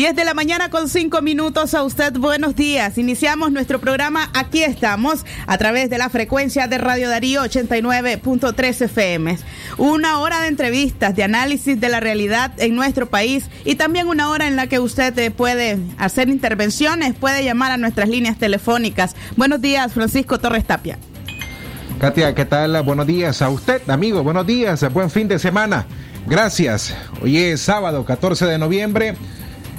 10 de la mañana con 5 minutos a usted. Buenos días. Iniciamos nuestro programa. Aquí estamos a través de la frecuencia de Radio Darío 89.3 FM. Una hora de entrevistas, de análisis de la realidad en nuestro país y también una hora en la que usted eh, puede hacer intervenciones, puede llamar a nuestras líneas telefónicas. Buenos días, Francisco Torres Tapia. Katia, ¿qué tal? Buenos días a usted, amigo. Buenos días. Buen fin de semana. Gracias. Hoy es sábado 14 de noviembre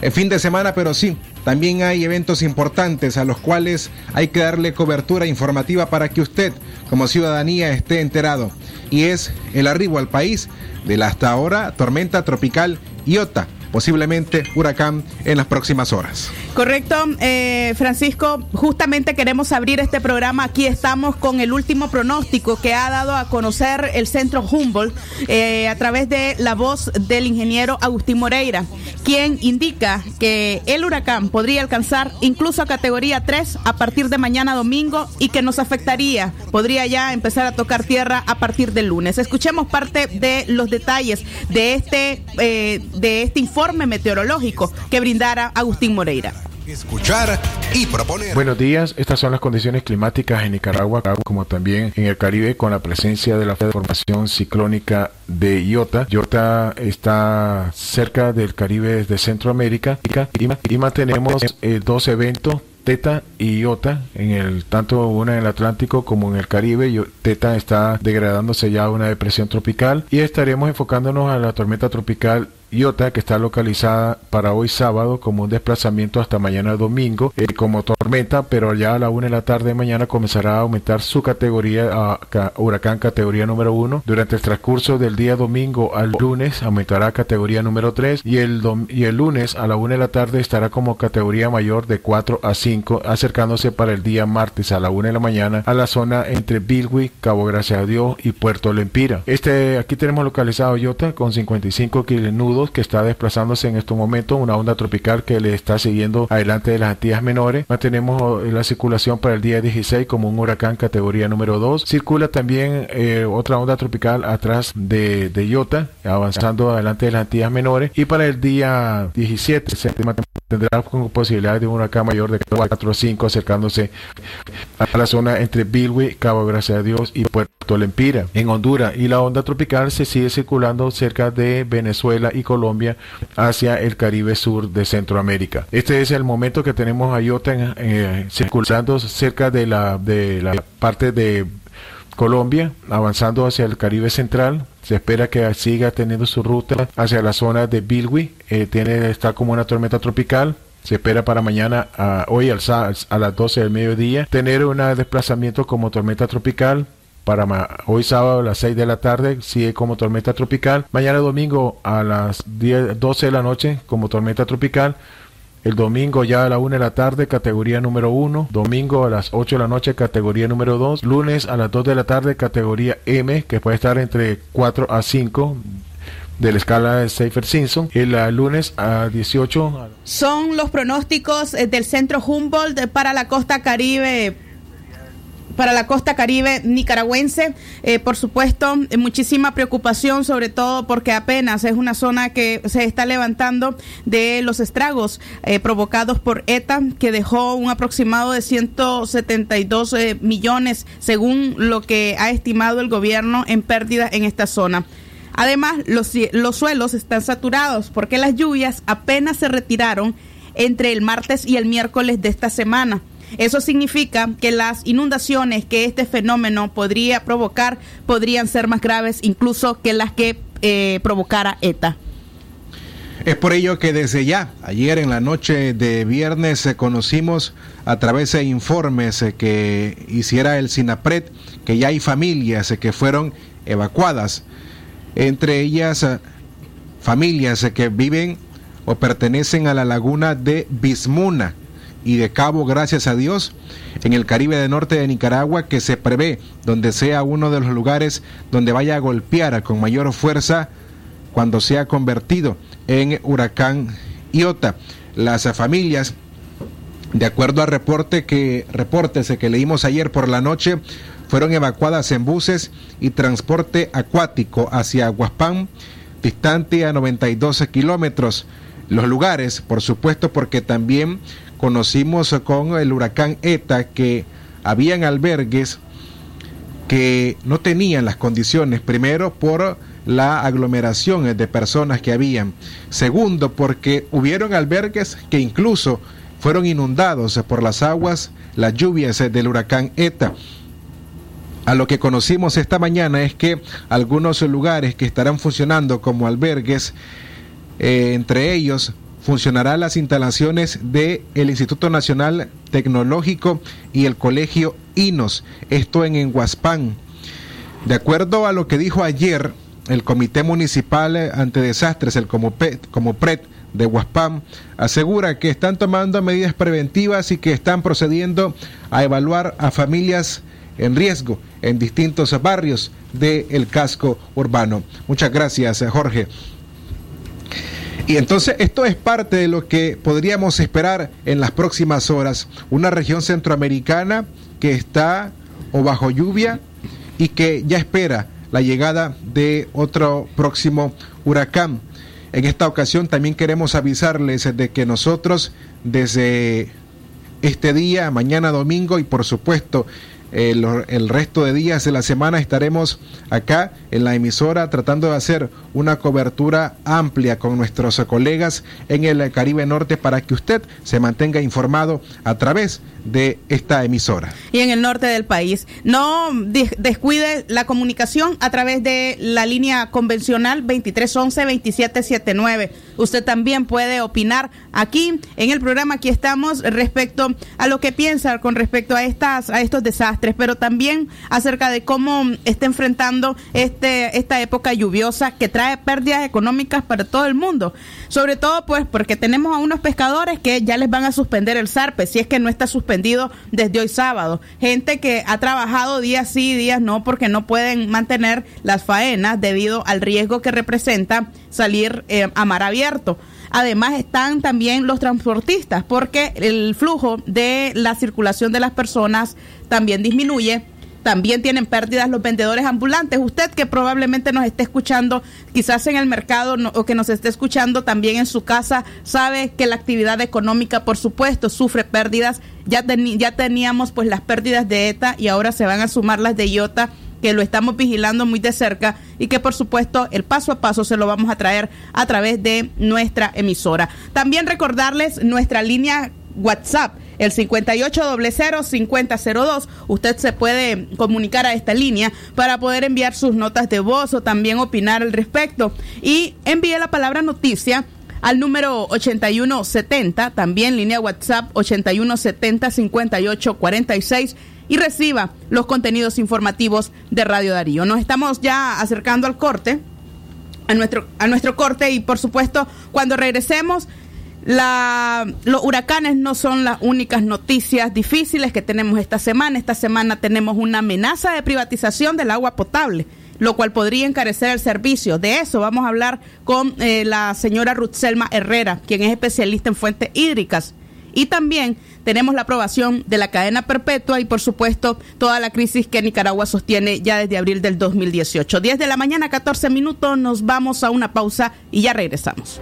fin de semana, pero sí, también hay eventos importantes a los cuales hay que darle cobertura informativa para que usted, como ciudadanía, esté enterado. Y es el arribo al país de la hasta ahora tormenta tropical Iota posiblemente huracán en las próximas horas. Correcto, eh, Francisco, justamente queremos abrir este programa. Aquí estamos con el último pronóstico que ha dado a conocer el centro Humboldt eh, a través de la voz del ingeniero Agustín Moreira, quien indica que el huracán podría alcanzar incluso a categoría 3 a partir de mañana domingo y que nos afectaría, podría ya empezar a tocar tierra a partir del lunes. Escuchemos parte de los detalles de este, eh, de este informe meteorológico que brindara Agustín Moreira. Escuchar y proponer. Buenos días, estas son las condiciones climáticas en Nicaragua, como también en el Caribe, con la presencia de la formación ciclónica de Iota. Iota está cerca del Caribe de Centroamérica y, mantenemos eh, dos eventos Teta y Iota, en el, tanto una en el Atlántico como en el Caribe. Teta está degradándose ya a una depresión tropical y estaremos enfocándonos a la tormenta tropical Iota, que está localizada para hoy sábado como un desplazamiento hasta mañana domingo eh, como tormenta, pero ya a la una de la tarde de mañana comenzará a aumentar su categoría a huracán categoría número uno. Durante el transcurso del día domingo al lunes aumentará categoría número 3 y el, y el lunes a la una de la tarde estará como categoría mayor de 4 a 5, acercándose para el día martes a la una de la mañana a la zona entre Bilwi, Cabo Gracias a Dios y Puerto Lempira. Este, aquí tenemos localizado Iota con 55 que está desplazándose en estos momentos, una onda tropical que le está siguiendo adelante de las Antillas Menores. Mantenemos eh, la circulación para el día 16 como un huracán categoría número 2. Circula también eh, otra onda tropical atrás de, de Iota, avanzando adelante de las Antillas Menores. Y para el día 17 se tendrá con posibilidad de un huracán mayor de 4 o 5 acercándose a la zona entre Bilwi, Cabo Gracias a Dios y Puerto Lempira en Honduras. Y la onda tropical se sigue circulando cerca de Venezuela y Colombia hacia el Caribe Sur de Centroamérica. Este es el momento que tenemos a Iota eh, circulando cerca de la, de la parte de Colombia, avanzando hacia el Caribe Central. Se espera que siga teniendo su ruta hacia la zona de Bilwi. Eh, tiene, está como una tormenta tropical. Se espera para mañana, hoy al, a las 12 del mediodía, tener un desplazamiento como tormenta tropical para hoy sábado a las 6 de la tarde sigue como tormenta tropical. Mañana domingo a las 10, 12 de la noche como tormenta tropical. El domingo ya a la 1 de la tarde, categoría número 1. Domingo a las 8 de la noche, categoría número 2. Lunes a las 2 de la tarde, categoría M, que puede estar entre 4 a 5 de la escala de Seifer Simpson. El lunes a 18. Son los pronósticos eh, del Centro Humboldt para la costa caribe para la costa caribe nicaragüense. Eh, por supuesto, eh, muchísima preocupación, sobre todo porque apenas es una zona que se está levantando de los estragos eh, provocados por ETA, que dejó un aproximado de 172 millones, según lo que ha estimado el gobierno en pérdidas en esta zona. Además, los suelos están saturados porque las lluvias apenas se retiraron entre el martes y el miércoles de esta semana. Eso significa que las inundaciones que este fenómeno podría provocar podrían ser más graves incluso que las que eh, provocara ETA. Es por ello que desde ya, ayer en la noche de viernes, eh, conocimos a través de informes eh, que hiciera el SINAPRED que ya hay familias que fueron evacuadas, entre ellas familias que viven o pertenecen a la laguna de Bismuna y de Cabo, gracias a Dios, en el Caribe del Norte de Nicaragua, que se prevé donde sea uno de los lugares donde vaya a golpear con mayor fuerza cuando sea convertido en huracán Iota. Las familias, de acuerdo a reporte que, reportes que leímos ayer por la noche, fueron evacuadas en buses y transporte acuático hacia Huaspán, distante a 92 kilómetros. Los lugares, por supuesto, porque también conocimos con el huracán ETA que habían albergues que no tenían las condiciones, primero por la aglomeración de personas que habían, segundo porque hubieron albergues que incluso fueron inundados por las aguas, las lluvias del huracán ETA. A lo que conocimos esta mañana es que algunos lugares que estarán funcionando como albergues, eh, entre ellos funcionarán las instalaciones del Instituto Nacional Tecnológico y el Colegio INOS, esto en Enguaspán. De acuerdo a lo que dijo ayer el Comité Municipal ante Desastres, el Comopret de Huaspán, asegura que están tomando medidas preventivas y que están procediendo a evaluar a familias en riesgo en distintos barrios del casco urbano. Muchas gracias, Jorge. Y entonces esto es parte de lo que podríamos esperar en las próximas horas. Una región centroamericana que está o bajo lluvia y que ya espera la llegada de otro próximo huracán. En esta ocasión también queremos avisarles de que nosotros desde este día, mañana domingo y por supuesto el, resto de días de la semana estaremos acá en la emisora tratando de hacer una cobertura amplia con nuestros colegas en el Caribe Norte para que usted se mantenga informado a través de esta emisora. Y en el norte del país. No descuide la comunicación a través de la línea convencional 2311-2779. Usted también puede opinar aquí en el programa. Aquí estamos respecto a lo que piensa con respecto a, estas, a estos desastres, pero también acerca de cómo está enfrentando este, esta época lluviosa que trae pérdidas económicas para todo el mundo. Sobre todo, pues, porque tenemos a unos pescadores que ya les van a suspender el SARPE, si es que no está suspendido desde hoy sábado. Gente que ha trabajado días sí, días no, porque no pueden mantener las faenas debido al riesgo que representa salir eh, a mar abierto. Además están también los transportistas, porque el flujo de la circulación de las personas también disminuye también tienen pérdidas los vendedores ambulantes. Usted que probablemente nos esté escuchando, quizás en el mercado o que nos esté escuchando también en su casa, sabe que la actividad económica, por supuesto, sufre pérdidas. Ya, ya teníamos pues las pérdidas de ETA y ahora se van a sumar las de IOTA que lo estamos vigilando muy de cerca y que por supuesto el paso a paso se lo vamos a traer a través de nuestra emisora. También recordarles nuestra línea WhatsApp el 5800-5002. Usted se puede comunicar a esta línea para poder enviar sus notas de voz o también opinar al respecto. Y envíe la palabra noticia al número 8170, también línea WhatsApp 8170-5846 y reciba los contenidos informativos de Radio Darío. Nos estamos ya acercando al corte, a nuestro, a nuestro corte y por supuesto cuando regresemos la, los huracanes no son las únicas noticias difíciles que tenemos esta semana. Esta semana tenemos una amenaza de privatización del agua potable, lo cual podría encarecer el servicio. De eso vamos a hablar con eh, la señora Ruth Selma Herrera, quien es especialista en fuentes hídricas. Y también tenemos la aprobación de la cadena perpetua y, por supuesto, toda la crisis que Nicaragua sostiene ya desde abril del 2018. 10 de la mañana, 14 minutos, nos vamos a una pausa y ya regresamos.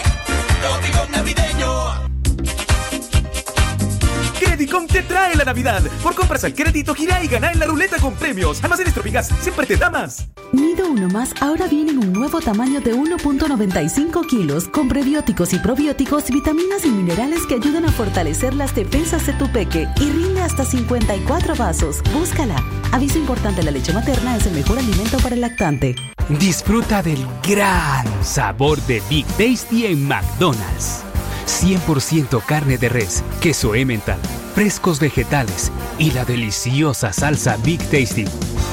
Credicom te trae la Navidad. Por compras al crédito, gira y gana en la ruleta con premios. Almacenes Tropigas siempre te da más. Nido Uno Más ahora viene en un nuevo tamaño de 1.95 kilos con prebióticos y probióticos, vitaminas y minerales que ayudan a fortalecer las defensas de tu peque y rinde hasta 54 vasos. Búscala. Aviso importante, la leche materna es el mejor alimento para el lactante. Disfruta del gran sabor de Big Tasty en McDonald's. 100% carne de res, queso Emmental, frescos vegetales y la deliciosa salsa Big Tasty.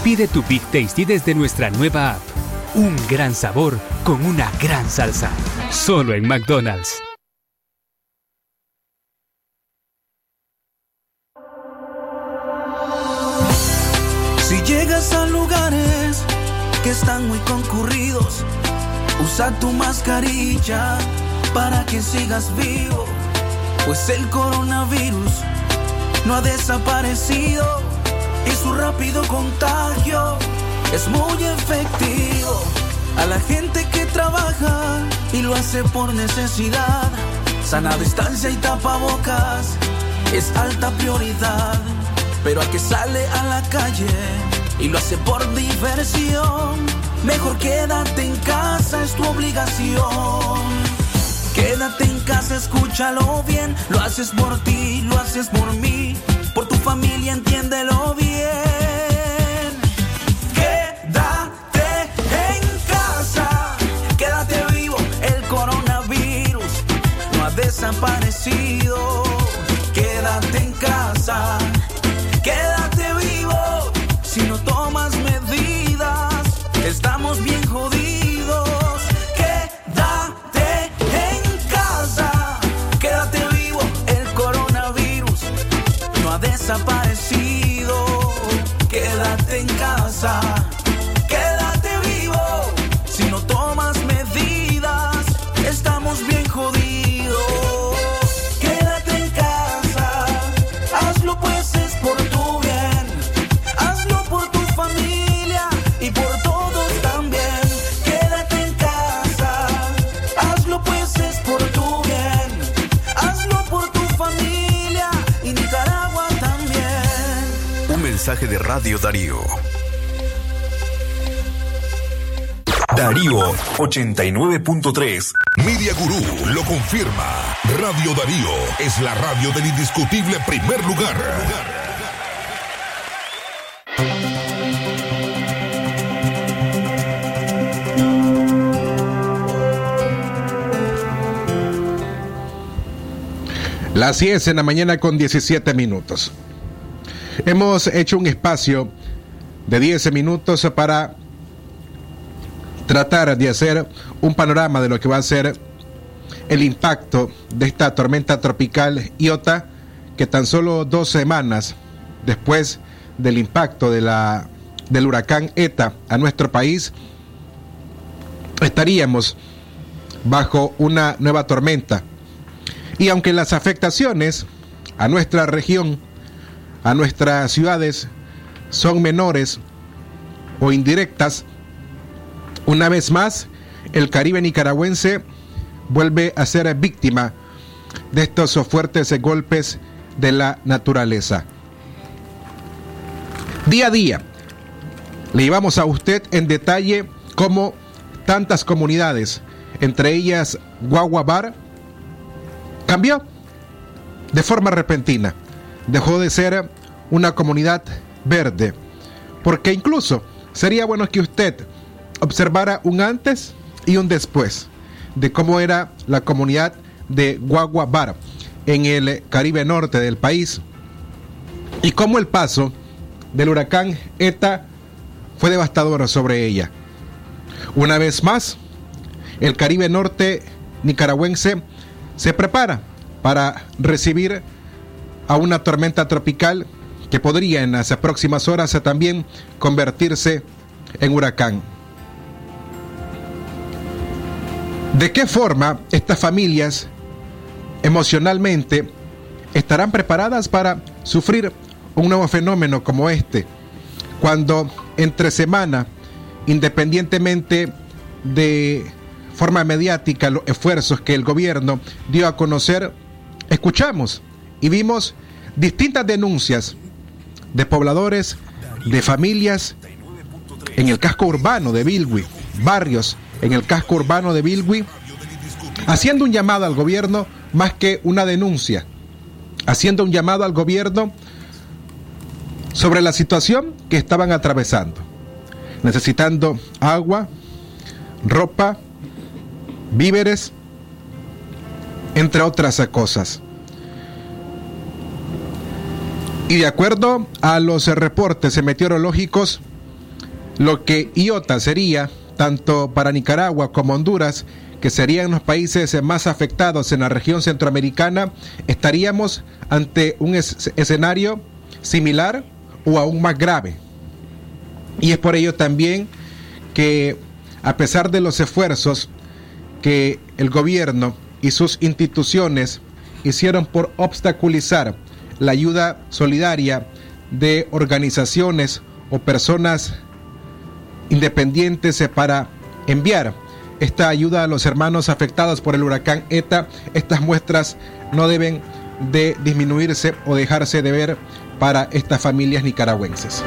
Pide tu Big Tasty desde nuestra nueva app. Un gran sabor con una gran salsa. Solo en McDonald's. Si llegas a lugares que están muy concurridos, usa tu mascarilla para que sigas vivo, pues el coronavirus no ha desaparecido y su rápido contagio es muy efectivo. A la gente que trabaja y lo hace por necesidad, sana distancia y tapabocas es alta prioridad. Pero al que sale a la calle y lo hace por diversión, mejor quédate en casa, es tu obligación. Quédate en casa, escúchalo bien. Lo haces por ti, lo haces por mí. Por tu familia, entiéndelo bien. Quédate en casa. Quédate vivo. El coronavirus no ha desaparecido. Quédate en casa. De Radio Darío. Darío 89.3. Media Gurú lo confirma. Radio Darío es la radio del indiscutible primer lugar. Las 10 en la mañana con 17 minutos. Hemos hecho un espacio de 10 minutos para tratar de hacer un panorama de lo que va a ser el impacto de esta tormenta tropical Iota, que tan solo dos semanas después del impacto de la, del huracán ETA a nuestro país, estaríamos bajo una nueva tormenta. Y aunque las afectaciones a nuestra región, a nuestras ciudades, son menores o indirectas, una vez más, el Caribe nicaragüense vuelve a ser víctima de estos fuertes golpes de la naturaleza. Día a día, le llevamos a usted en detalle cómo tantas comunidades, entre ellas Guaguabar, cambió de forma repentina. Dejó de ser una comunidad verde. Porque incluso sería bueno que usted observara un antes y un después de cómo era la comunidad de Guaguabar en el Caribe norte del país y cómo el paso del huracán ETA fue devastador sobre ella. Una vez más, el Caribe norte nicaragüense se prepara para recibir a una tormenta tropical que podría en las próximas horas también convertirse en huracán. ¿De qué forma estas familias emocionalmente estarán preparadas para sufrir un nuevo fenómeno como este? Cuando entre semana, independientemente de forma mediática los esfuerzos que el gobierno dio a conocer, escuchamos y vimos distintas denuncias de pobladores, de familias en el casco urbano de Bilwi, barrios en el casco urbano de Bilwi, haciendo un llamado al gobierno más que una denuncia, haciendo un llamado al gobierno sobre la situación que estaban atravesando, necesitando agua, ropa, víveres, entre otras cosas. Y de acuerdo a los reportes meteorológicos, lo que Iota sería, tanto para Nicaragua como Honduras, que serían los países más afectados en la región centroamericana, estaríamos ante un escenario similar o aún más grave. Y es por ello también que, a pesar de los esfuerzos que el gobierno y sus instituciones hicieron por obstaculizar la ayuda solidaria de organizaciones o personas independientes para enviar esta ayuda a los hermanos afectados por el huracán ETA, estas muestras no deben de disminuirse o dejarse de ver para estas familias nicaragüenses.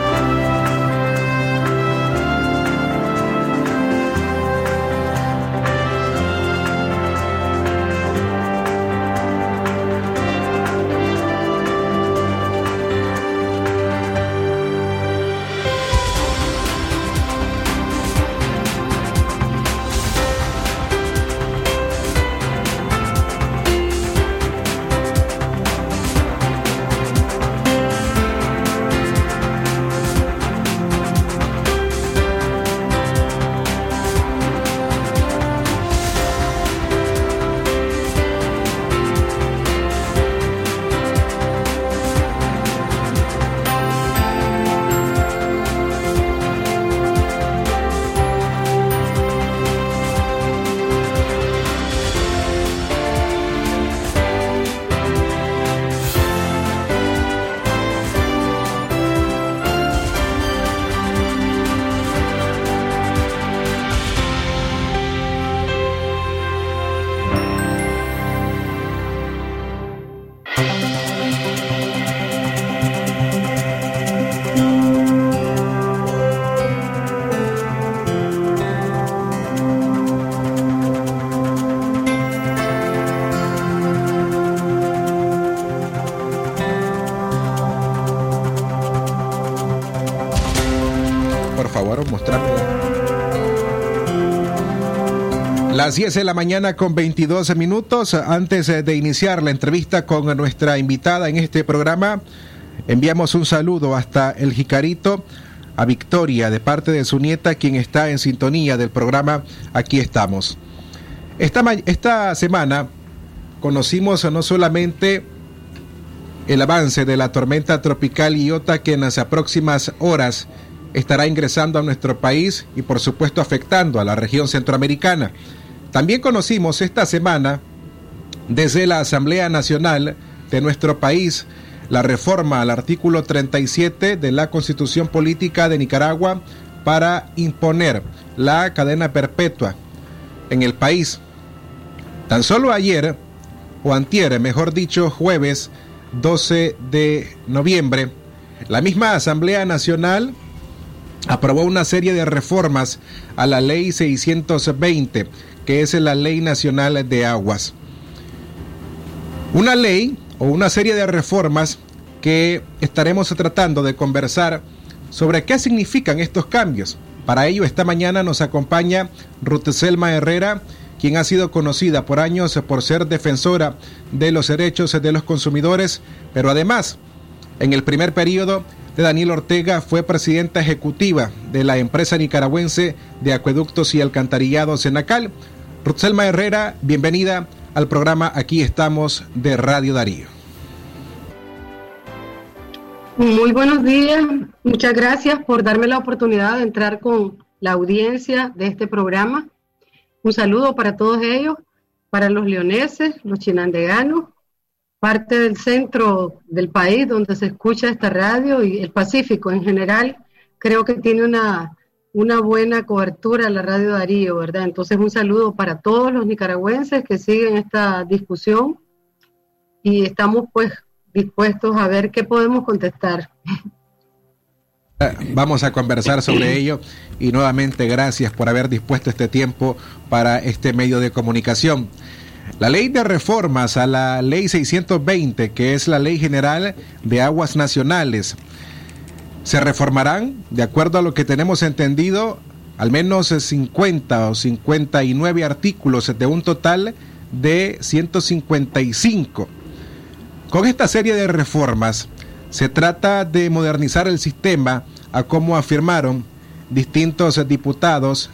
Las 10 de la mañana con 22 minutos. Antes eh, de iniciar la entrevista con nuestra invitada en este programa, enviamos un saludo hasta el Jicarito a Victoria de parte de su nieta, quien está en sintonía del programa Aquí estamos. Esta, esta semana conocimos no solamente el avance de la tormenta tropical Iota que en las próximas horas estará ingresando a nuestro país y por supuesto afectando a la región centroamericana, también conocimos esta semana desde la Asamblea Nacional de nuestro país la reforma al artículo 37 de la Constitución Política de Nicaragua para imponer la cadena perpetua en el país. Tan solo ayer, o antier, mejor dicho, jueves 12 de noviembre, la misma Asamblea Nacional aprobó una serie de reformas a la Ley 620 que es la Ley Nacional de Aguas. Una ley o una serie de reformas que estaremos tratando de conversar sobre qué significan estos cambios. Para ello, esta mañana nos acompaña Ruth Selma Herrera, quien ha sido conocida por años por ser defensora de los derechos de los consumidores, pero además, en el primer periodo de Daniel Ortega fue presidenta ejecutiva de la empresa nicaragüense de acueductos y alcantarillados Senacal. Rutzelma Herrera, bienvenida al programa Aquí estamos de Radio Darío. Muy buenos días, muchas gracias por darme la oportunidad de entrar con la audiencia de este programa. Un saludo para todos ellos, para los leoneses, los chinandeganos, parte del centro del país donde se escucha esta radio y el Pacífico en general, creo que tiene una una buena cobertura la radio Darío, ¿verdad? Entonces un saludo para todos los nicaragüenses que siguen esta discusión y estamos pues dispuestos a ver qué podemos contestar. Eh, vamos a conversar sobre ello y nuevamente gracias por haber dispuesto este tiempo para este medio de comunicación. La ley de reformas a la ley 620, que es la ley general de aguas nacionales, se reformarán, de acuerdo a lo que tenemos entendido, al menos 50 o 59 artículos de un total de 155. Con esta serie de reformas se trata de modernizar el sistema a como afirmaron distintos diputados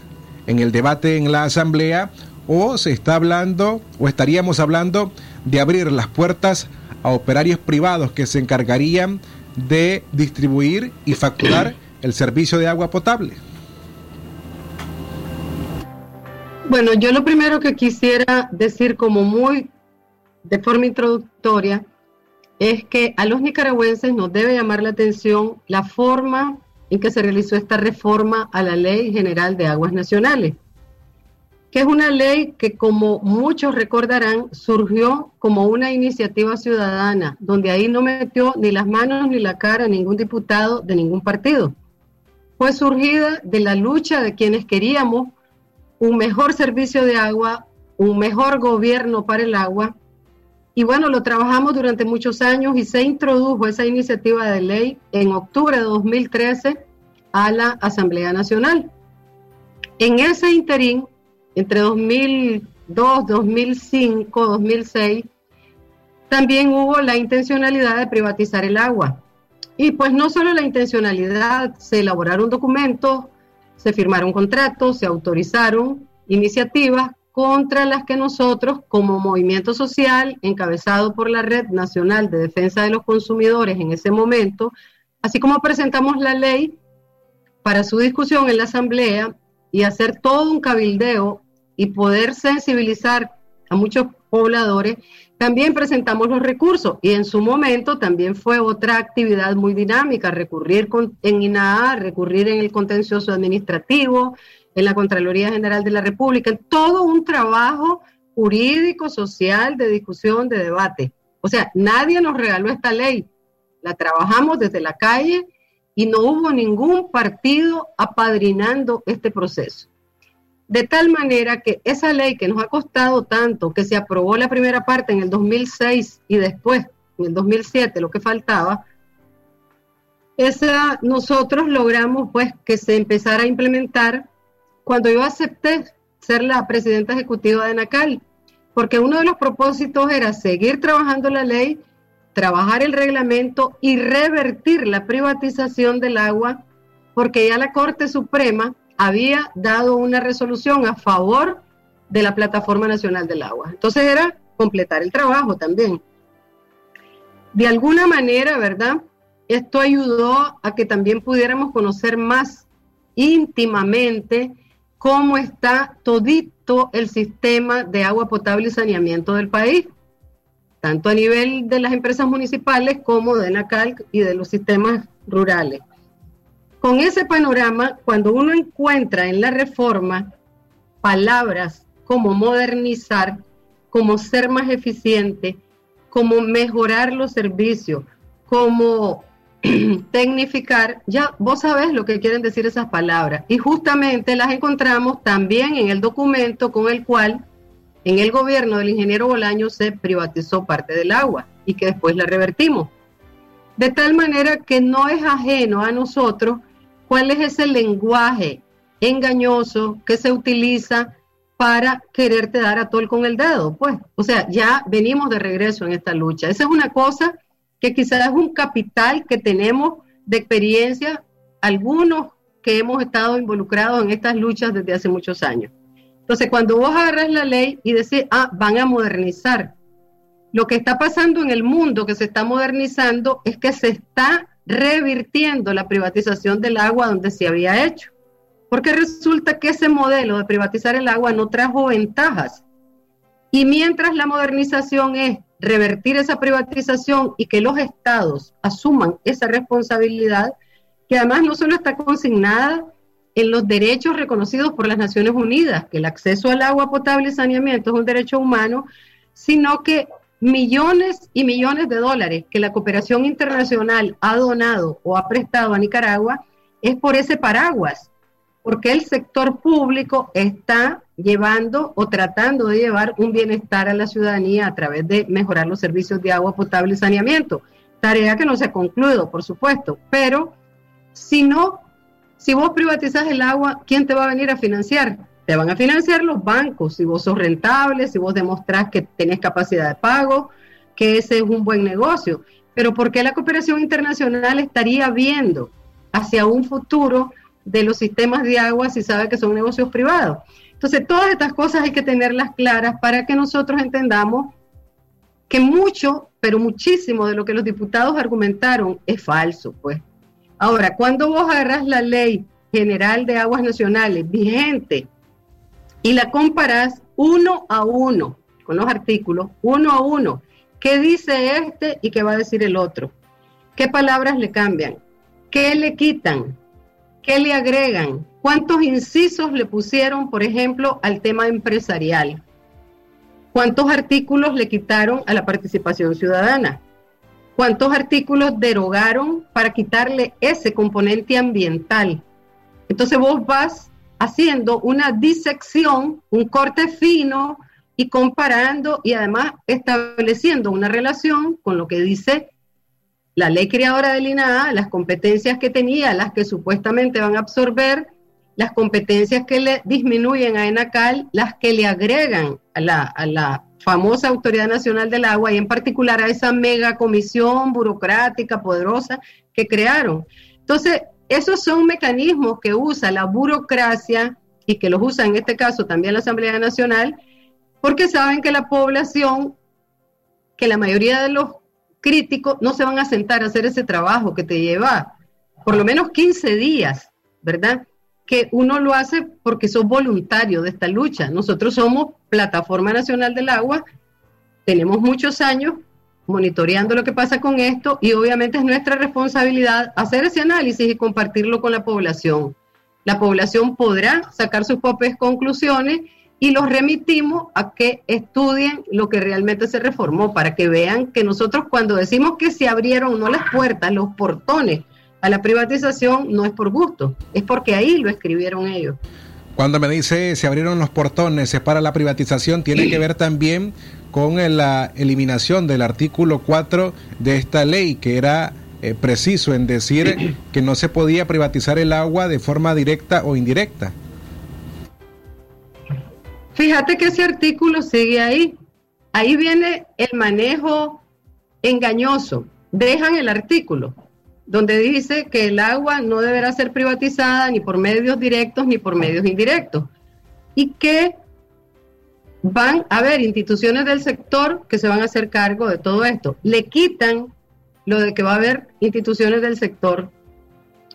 en el debate en la Asamblea o se está hablando o estaríamos hablando de abrir las puertas a operarios privados que se encargarían de distribuir y facturar el servicio de agua potable? Bueno, yo lo primero que quisiera decir como muy de forma introductoria es que a los nicaragüenses nos debe llamar la atención la forma en que se realizó esta reforma a la Ley General de Aguas Nacionales que es una ley que, como muchos recordarán, surgió como una iniciativa ciudadana, donde ahí no metió ni las manos ni la cara ningún diputado de ningún partido. Fue surgida de la lucha de quienes queríamos un mejor servicio de agua, un mejor gobierno para el agua. Y bueno, lo trabajamos durante muchos años y se introdujo esa iniciativa de ley en octubre de 2013 a la Asamblea Nacional. En ese interín, entre 2002, 2005, 2006, también hubo la intencionalidad de privatizar el agua. Y pues no solo la intencionalidad, se elaboraron documentos, se firmaron contratos, se autorizaron iniciativas contra las que nosotros, como movimiento social encabezado por la Red Nacional de Defensa de los Consumidores en ese momento, así como presentamos la ley para su discusión en la Asamblea y hacer todo un cabildeo y poder sensibilizar a muchos pobladores, también presentamos los recursos y en su momento también fue otra actividad muy dinámica, recurrir en INAA, recurrir en el contencioso administrativo, en la Contraloría General de la República, todo un trabajo jurídico, social, de discusión, de debate. O sea, nadie nos regaló esta ley, la trabajamos desde la calle y no hubo ningún partido apadrinando este proceso. De tal manera que esa ley que nos ha costado tanto, que se aprobó la primera parte en el 2006 y después, en el 2007, lo que faltaba, esa nosotros logramos pues que se empezara a implementar cuando yo acepté ser la presidenta ejecutiva de NACAL, porque uno de los propósitos era seguir trabajando la ley, trabajar el reglamento y revertir la privatización del agua, porque ya la Corte Suprema había dado una resolución a favor de la Plataforma Nacional del Agua. Entonces era completar el trabajo también. De alguna manera, ¿verdad? Esto ayudó a que también pudiéramos conocer más íntimamente cómo está todito el sistema de agua potable y saneamiento del país, tanto a nivel de las empresas municipales como de NACAL y de los sistemas rurales. Con ese panorama, cuando uno encuentra en la reforma palabras como modernizar, como ser más eficiente, como mejorar los servicios, como tecnificar, ya vos sabés lo que quieren decir esas palabras. Y justamente las encontramos también en el documento con el cual en el gobierno del ingeniero Bolaño se privatizó parte del agua y que después la revertimos. De tal manera que no es ajeno a nosotros cuál es ese lenguaje engañoso que se utiliza para quererte dar a tol con el dedo, pues. O sea, ya venimos de regreso en esta lucha. Esa es una cosa que quizás es un capital que tenemos de experiencia, algunos que hemos estado involucrados en estas luchas desde hace muchos años. Entonces, cuando vos agarras la ley y decís, ah, van a modernizar, lo que está pasando en el mundo que se está modernizando es que se está revirtiendo la privatización del agua donde se había hecho. Porque resulta que ese modelo de privatizar el agua no trajo ventajas. Y mientras la modernización es revertir esa privatización y que los estados asuman esa responsabilidad, que además no solo está consignada en los derechos reconocidos por las Naciones Unidas, que el acceso al agua potable y saneamiento es un derecho humano, sino que millones y millones de dólares que la cooperación internacional ha donado o ha prestado a Nicaragua es por ese paraguas, porque el sector público está llevando o tratando de llevar un bienestar a la ciudadanía a través de mejorar los servicios de agua potable y saneamiento. Tarea que no se ha concluido, por supuesto, pero si no, si vos privatizás el agua, ¿quién te va a venir a financiar? Te van a financiar los bancos, si vos sos rentable, si vos demostrás que tenés capacidad de pago, que ese es un buen negocio. Pero ¿por qué la cooperación internacional estaría viendo hacia un futuro de los sistemas de agua si sabe que son negocios privados? Entonces, todas estas cosas hay que tenerlas claras para que nosotros entendamos que mucho, pero muchísimo de lo que los diputados argumentaron es falso, pues. Ahora, cuando vos agarras la ley general de aguas nacionales vigente y la comparas uno a uno con los artículos, uno a uno, ¿qué dice este y qué va a decir el otro? ¿Qué palabras le cambian? ¿Qué le quitan? ¿Qué le agregan? ¿Cuántos incisos le pusieron, por ejemplo, al tema empresarial? ¿Cuántos artículos le quitaron a la participación ciudadana? ¿Cuántos artículos derogaron para quitarle ese componente ambiental? Entonces vos vas haciendo una disección, un corte fino y comparando y además estableciendo una relación con lo que dice la ley creadora del INAA, las competencias que tenía, las que supuestamente van a absorber, las competencias que le disminuyen a ENACAL, las que le agregan a la, a la famosa Autoridad Nacional del Agua y en particular a esa mega comisión burocrática poderosa que crearon. Entonces, esos son mecanismos que usa la burocracia y que los usa en este caso también la Asamblea Nacional, porque saben que la población, que la mayoría de los críticos no se van a sentar a hacer ese trabajo que te lleva por lo menos 15 días, ¿verdad? Que uno lo hace porque sos voluntario de esta lucha. Nosotros somos Plataforma Nacional del Agua, tenemos muchos años monitoreando lo que pasa con esto y obviamente es nuestra responsabilidad hacer ese análisis y compartirlo con la población. La población podrá sacar sus propias conclusiones y los remitimos a que estudien lo que realmente se reformó, para que vean que nosotros cuando decimos que se abrieron no las puertas, los portones a la privatización, no es por gusto, es porque ahí lo escribieron ellos. Cuando me dice se abrieron los portones para la privatización, tiene que ver también con la eliminación del artículo 4 de esta ley, que era eh, preciso en decir que no se podía privatizar el agua de forma directa o indirecta. Fíjate que ese artículo sigue ahí. Ahí viene el manejo engañoso. Dejan el artículo donde dice que el agua no deberá ser privatizada ni por medios directos ni por medios indirectos. Y que van a haber instituciones del sector que se van a hacer cargo de todo esto. Le quitan lo de que va a haber instituciones del sector.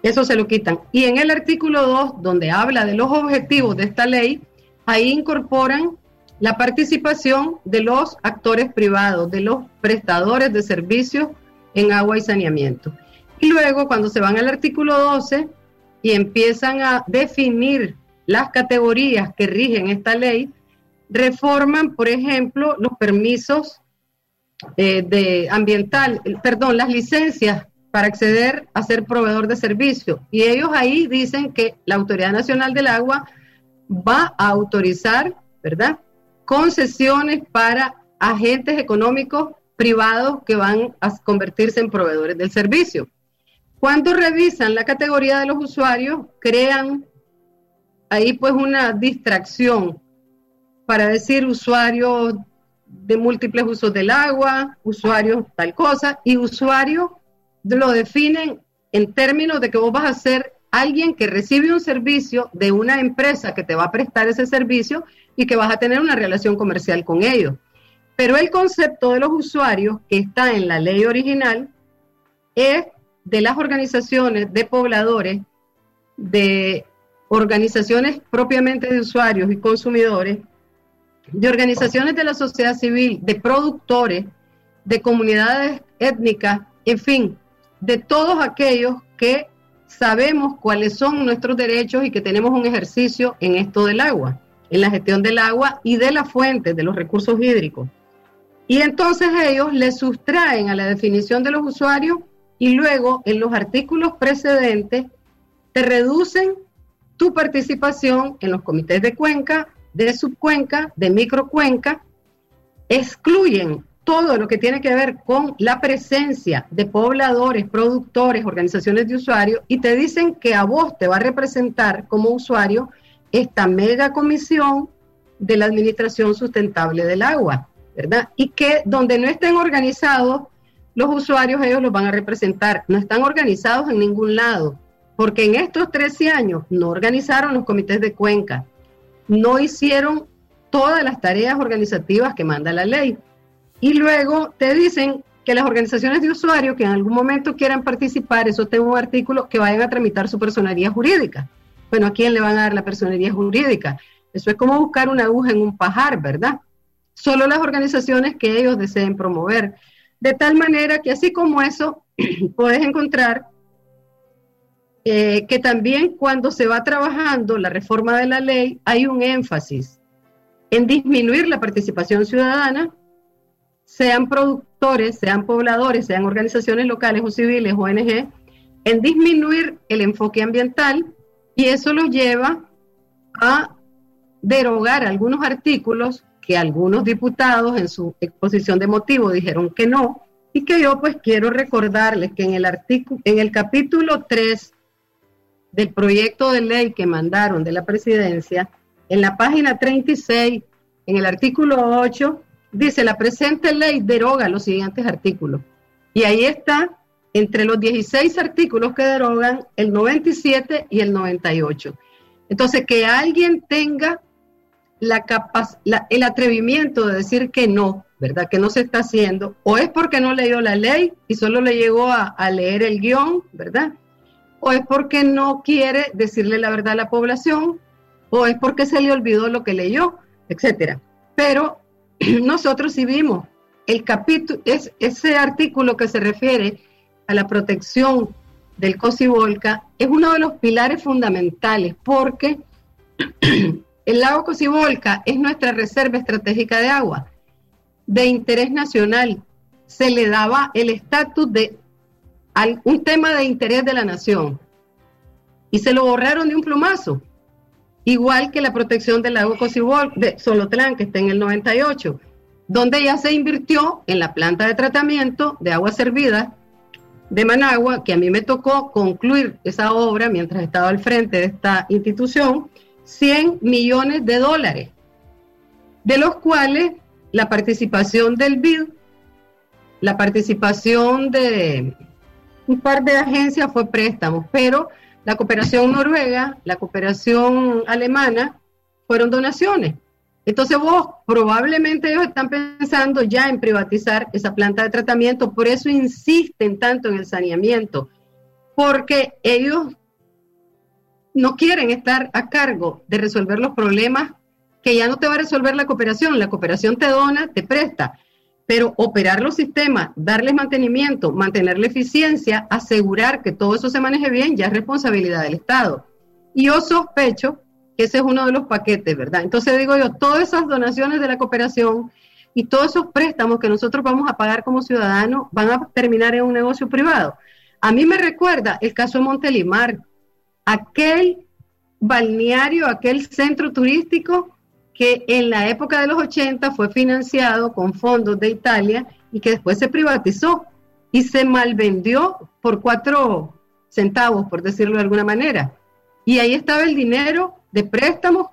Eso se lo quitan. Y en el artículo 2, donde habla de los objetivos de esta ley, ahí incorporan la participación de los actores privados, de los prestadores de servicios en agua y saneamiento. Y luego, cuando se van al artículo 12 y empiezan a definir las categorías que rigen esta ley, reforman, por ejemplo, los permisos eh, de ambiental, perdón, las licencias para acceder a ser proveedor de servicio. Y ellos ahí dicen que la Autoridad Nacional del Agua va a autorizar, ¿verdad? Concesiones para agentes económicos privados que van a convertirse en proveedores del servicio. Cuando revisan la categoría de los usuarios, crean ahí pues una distracción para decir usuarios de múltiples usos del agua, usuarios tal cosa, y usuario lo definen en términos de que vos vas a ser alguien que recibe un servicio de una empresa que te va a prestar ese servicio y que vas a tener una relación comercial con ellos. Pero el concepto de los usuarios que está en la ley original es de las organizaciones de pobladores, de organizaciones propiamente de usuarios y consumidores, de organizaciones de la sociedad civil, de productores, de comunidades étnicas, en fin, de todos aquellos que sabemos cuáles son nuestros derechos y que tenemos un ejercicio en esto del agua, en la gestión del agua y de las fuentes, de los recursos hídricos. Y entonces ellos le sustraen a la definición de los usuarios y luego en los artículos precedentes te reducen tu participación en los comités de cuenca, de subcuenca, de microcuenca, excluyen todo lo que tiene que ver con la presencia de pobladores, productores, organizaciones de usuarios y te dicen que a vos te va a representar como usuario esta mega comisión de la administración sustentable del agua, ¿verdad? Y que donde no estén organizados los usuarios, ellos los van a representar. No están organizados en ningún lado, porque en estos 13 años no organizaron los comités de cuenca, no hicieron todas las tareas organizativas que manda la ley. Y luego te dicen que las organizaciones de usuarios que en algún momento quieran participar, eso tengo un artículo, que vayan a tramitar su personería jurídica. Bueno, ¿a quién le van a dar la personería jurídica? Eso es como buscar una aguja en un pajar, ¿verdad? Solo las organizaciones que ellos deseen promover. De tal manera que así como eso, puedes encontrar eh, que también cuando se va trabajando la reforma de la ley hay un énfasis en disminuir la participación ciudadana, sean productores, sean pobladores, sean organizaciones locales o civiles, ONG, en disminuir el enfoque ambiental y eso lo lleva a derogar algunos artículos que algunos diputados en su exposición de motivos dijeron que no, y que yo pues quiero recordarles que en el artículo, en el capítulo 3 del proyecto de ley que mandaron de la presidencia, en la página 36, en el artículo 8, dice la presente ley deroga los siguientes artículos. Y ahí está, entre los 16 artículos que derogan, el 97 y el 98. Entonces, que alguien tenga la el atrevimiento de decir que no, ¿verdad? Que no se está haciendo, o es porque no leyó la ley y solo le llegó a, leer el guion, ¿verdad? O es porque no quiere decirle la verdad a la población, o es porque se le olvidó lo que leyó, etcétera. Pero nosotros sí vimos el capítulo, es ese artículo que se refiere a la protección del Cocibolca, es uno de los pilares fundamentales porque El lago Cocibolca es nuestra reserva estratégica de agua de interés nacional. Se le daba el estatus de un tema de interés de la nación y se lo borraron de un plumazo. Igual que la protección del lago Cocibolca de Solotlán, que está en el 98, donde ya se invirtió en la planta de tratamiento de agua servida de Managua, que a mí me tocó concluir esa obra mientras estaba al frente de esta institución 100 millones de dólares, de los cuales la participación del BID, la participación de un par de agencias fue préstamos, pero la cooperación noruega, la cooperación alemana fueron donaciones. Entonces vos probablemente ellos están pensando ya en privatizar esa planta de tratamiento, por eso insisten tanto en el saneamiento, porque ellos no quieren estar a cargo de resolver los problemas que ya no te va a resolver la cooperación. La cooperación te dona, te presta, pero operar los sistemas, darles mantenimiento, mantener la eficiencia, asegurar que todo eso se maneje bien, ya es responsabilidad del Estado. Y yo sospecho que ese es uno de los paquetes, ¿verdad? Entonces digo yo, todas esas donaciones de la cooperación y todos esos préstamos que nosotros vamos a pagar como ciudadanos van a terminar en un negocio privado. A mí me recuerda el caso de Montelimar, aquel balneario, aquel centro turístico que en la época de los 80 fue financiado con fondos de Italia y que después se privatizó y se malvendió por cuatro centavos, por decirlo de alguna manera. Y ahí estaba el dinero de préstamos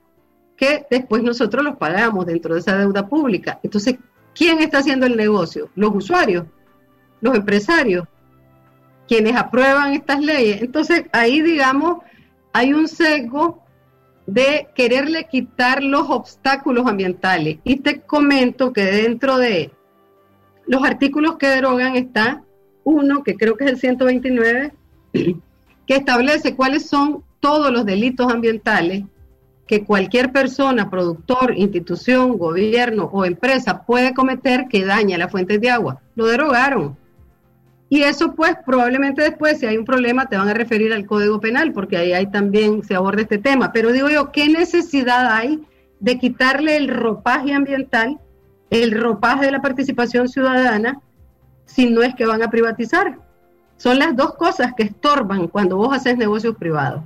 que después nosotros los pagamos dentro de esa deuda pública. Entonces, ¿quién está haciendo el negocio? Los usuarios, los empresarios, quienes aprueban estas leyes. Entonces, ahí, digamos, hay un sesgo de quererle quitar los obstáculos ambientales. Y te comento que dentro de los artículos que derogan está uno, que creo que es el 129, que establece cuáles son todos los delitos ambientales que cualquier persona, productor, institución, gobierno o empresa puede cometer que daña las fuentes de agua. Lo derogaron. Y eso pues probablemente después, si hay un problema, te van a referir al Código Penal, porque ahí, ahí también se aborda este tema. Pero digo yo, ¿qué necesidad hay de quitarle el ropaje ambiental, el ropaje de la participación ciudadana, si no es que van a privatizar? Son las dos cosas que estorban cuando vos haces negocios privados.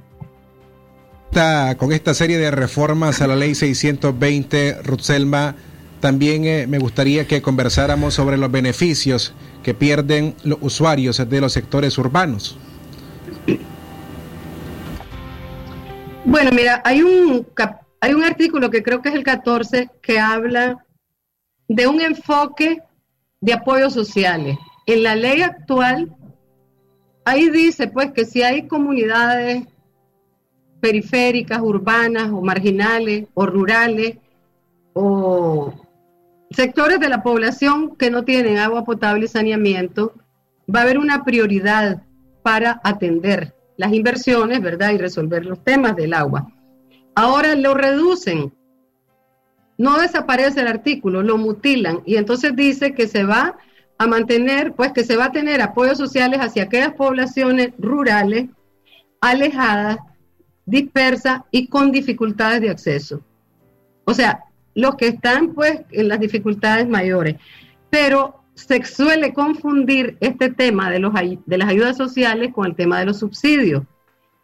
Con esta serie de reformas a la ley 620, Rutselma, también eh, me gustaría que conversáramos sobre los beneficios que pierden los usuarios de los sectores urbanos. Bueno, mira, hay un, hay un artículo que creo que es el 14 que habla de un enfoque de apoyos sociales. En la ley actual, ahí dice pues que si hay comunidades periféricas, urbanas o marginales o rurales o sectores de la población que no tienen agua potable y saneamiento, va a haber una prioridad para atender las inversiones, ¿verdad? Y resolver los temas del agua. Ahora lo reducen. No desaparece el artículo, lo mutilan y entonces dice que se va a mantener, pues que se va a tener apoyos sociales hacia aquellas poblaciones rurales, alejadas, dispersas y con dificultades de acceso. O sea, los que están pues en las dificultades mayores. Pero se suele confundir este tema de, los, de las ayudas sociales con el tema de los subsidios.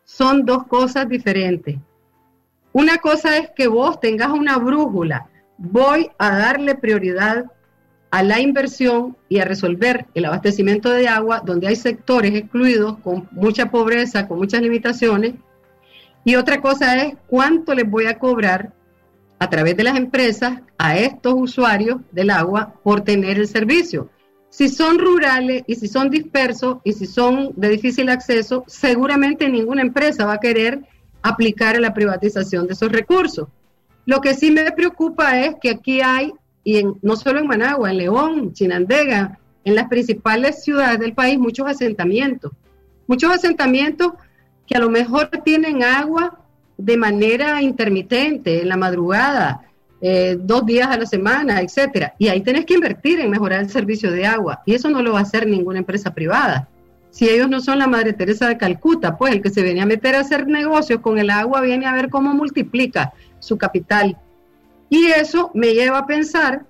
Son dos cosas diferentes. Una cosa es que vos tengas una brújula, voy a darle prioridad a la inversión y a resolver el abastecimiento de agua donde hay sectores excluidos con mucha pobreza, con muchas limitaciones. Y otra cosa es cuánto les voy a cobrar a través de las empresas a estos usuarios del agua por tener el servicio. Si son rurales y si son dispersos y si son de difícil acceso, seguramente ninguna empresa va a querer aplicar a la privatización de esos recursos. Lo que sí me preocupa es que aquí hay, y en, no solo en Managua, en León, Chinandega, en las principales ciudades del país, muchos asentamientos. Muchos asentamientos que a lo mejor tienen agua de manera intermitente, en la madrugada, eh, dos días a la semana, etcétera. Y ahí tenés que invertir en mejorar el servicio de agua. Y eso no lo va a hacer ninguna empresa privada. Si ellos no son la Madre Teresa de Calcuta, pues el que se viene a meter a hacer negocios con el agua viene a ver cómo multiplica su capital. Y eso me lleva a pensar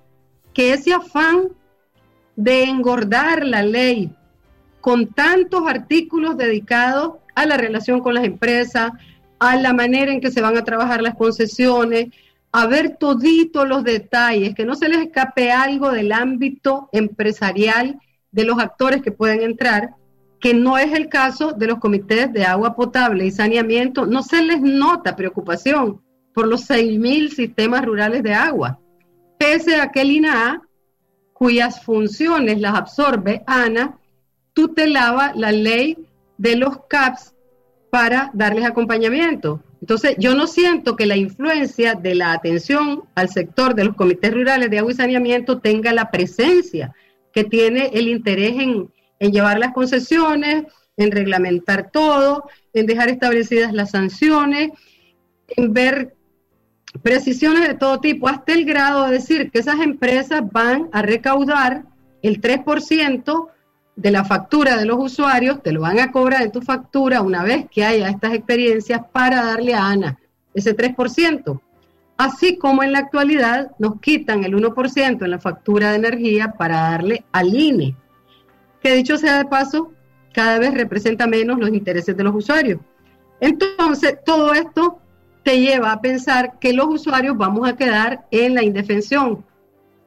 que ese afán de engordar la ley con tantos artículos dedicados a la relación con las empresas, a la manera en que se van a trabajar las concesiones, a ver toditos los detalles, que no se les escape algo del ámbito empresarial de los actores que pueden entrar, que no es el caso de los comités de agua potable y saneamiento, no se les nota preocupación por los 6.000 sistemas rurales de agua, pese a que el INAA, cuyas funciones las absorbe ANA, tutelaba la ley de los CAPS para darles acompañamiento. Entonces, yo no siento que la influencia de la atención al sector de los comités rurales de agua y saneamiento tenga la presencia que tiene el interés en, llevar las concesiones, en reglamentar todo, en dejar establecidas las sanciones, en ver precisiones de todo tipo, hasta el grado de decir que esas empresas van a recaudar el 3% de la factura de los usuarios, te lo van a cobrar en tu factura una vez que haya estas experiencias para darle a Ana ese 3%. Así como en la actualidad nos quitan el 1% en la factura de energía para darle al INE, que dicho sea de paso, cada vez representa menos los intereses de los usuarios. Entonces, todo esto te lleva a pensar que los usuarios vamos a quedar en la indefensión,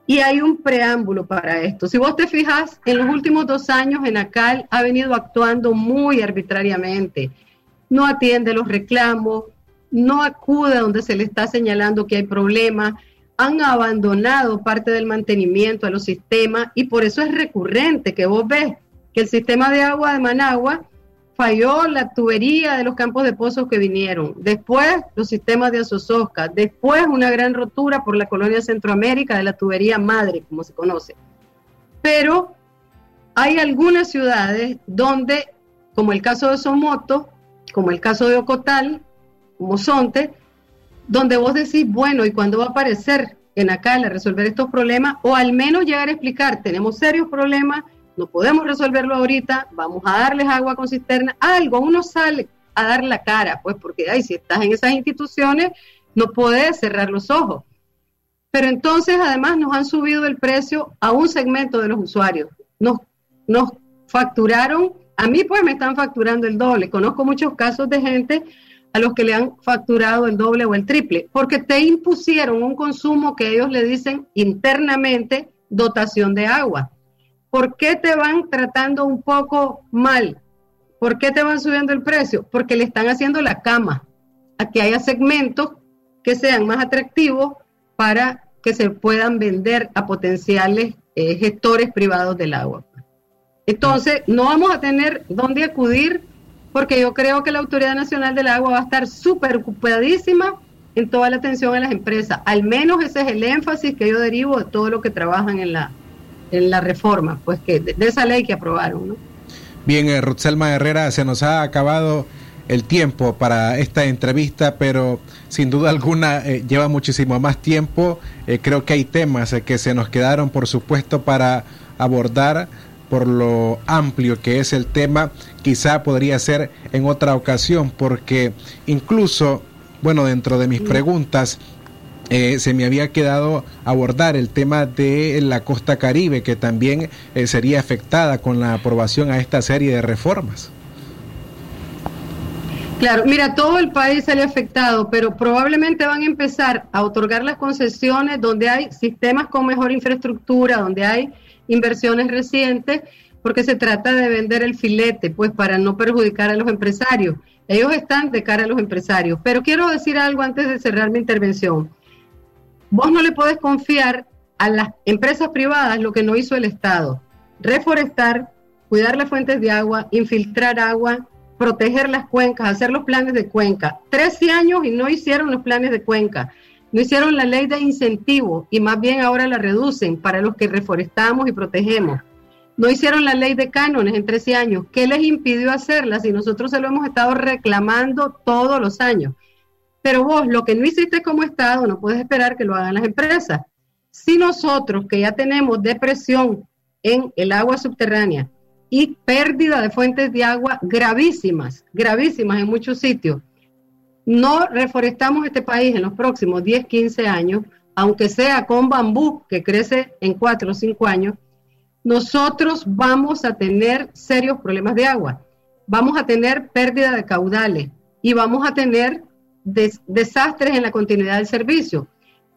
y hay un preámbulo para esto. Si vos te fijas, en los últimos dos años Enacal ha venido actuando muy arbitrariamente. No atiende los reclamos, no acude donde se le está señalando que hay problemas, han abandonado parte del mantenimiento a los sistemas y por eso es recurrente que vos ves que el sistema de agua de Managua falló la tubería de los campos de pozos que vinieron, después los sistemas de Azososca, después una gran rotura por la colonia Centroamérica de la tubería madre, como se conoce. Pero hay algunas ciudades donde, como el caso de Somoto, como el caso de Ocotal, como Sonte, donde vos decís, bueno, ¿y cuándo va a aparecer en acá a resolver estos problemas? O al menos llegar a explicar, tenemos serios problemas no podemos resolverlo ahorita, vamos a darles agua con cisterna, algo, uno sale a dar la cara, pues porque ay, si estás en esas instituciones, no puedes cerrar los ojos. Pero entonces además nos han subido el precio a un segmento de los usuarios. Nos, nos facturaron, a mí pues me están facturando el doble. Conozco muchos casos de gente a los que le han facturado el doble o el triple, porque te impusieron un consumo que ellos le dicen internamente dotación de agua. ¿Por qué te van tratando un poco mal? ¿Por qué te van subiendo el precio? Porque le están haciendo la cama a que haya segmentos que sean más atractivos para que se puedan vender a potenciales eh, gestores privados del agua. Entonces, no vamos a tener dónde acudir porque yo creo que la Autoridad Nacional del Agua va a estar súper ocupadísima en toda la atención a las empresas. Al menos ese es el énfasis que yo derivo de todo lo que trabajan en la, en la reforma, pues que de, esa ley que aprobaron. ¿no? Bien, eh, Rutzelma Herrera, se nos ha acabado el tiempo para esta entrevista, pero sin duda alguna eh, lleva muchísimo más tiempo. Eh, creo que hay temas eh, que se nos quedaron, por supuesto, para abordar por lo amplio que es el tema, quizá podría ser en otra ocasión, porque incluso, bueno, dentro de mis preguntas, eh, se me había quedado abordar el tema de la costa caribe, que también eh, sería afectada con la aprobación a esta serie de reformas. Claro, mira, todo el país sale afectado, pero probablemente van a empezar a otorgar las concesiones donde hay sistemas con mejor infraestructura, donde hay inversiones recientes, porque se trata de vender el filete, pues para no perjudicar a los empresarios. Ellos están de cara a los empresarios. Pero quiero decir algo antes de cerrar mi intervención. Vos no le podés confiar a las empresas privadas lo que no hizo el Estado. Reforestar, cuidar las fuentes de agua, infiltrar agua, proteger las cuencas, hacer los planes de cuenca. Trece años y no hicieron los planes de cuenca. No hicieron la ley de incentivos y más bien ahora la reducen para los que reforestamos y protegemos. No hicieron la ley de cánones en 13 años. ¿Qué les impidió hacerla si nosotros se lo hemos estado reclamando todos los años? Pero vos lo que no hiciste como Estado no puedes esperar que lo hagan las empresas. Si nosotros que ya tenemos depresión en el agua subterránea y pérdida de fuentes de agua gravísimas, gravísimas en muchos sitios, no reforestamos este país en los próximos 10, 15 años, aunque sea con bambú que crece en 4 o 5 años, nosotros vamos a tener serios problemas de agua. Vamos a tener pérdida de caudales y vamos a tener desastres en la continuidad del servicio.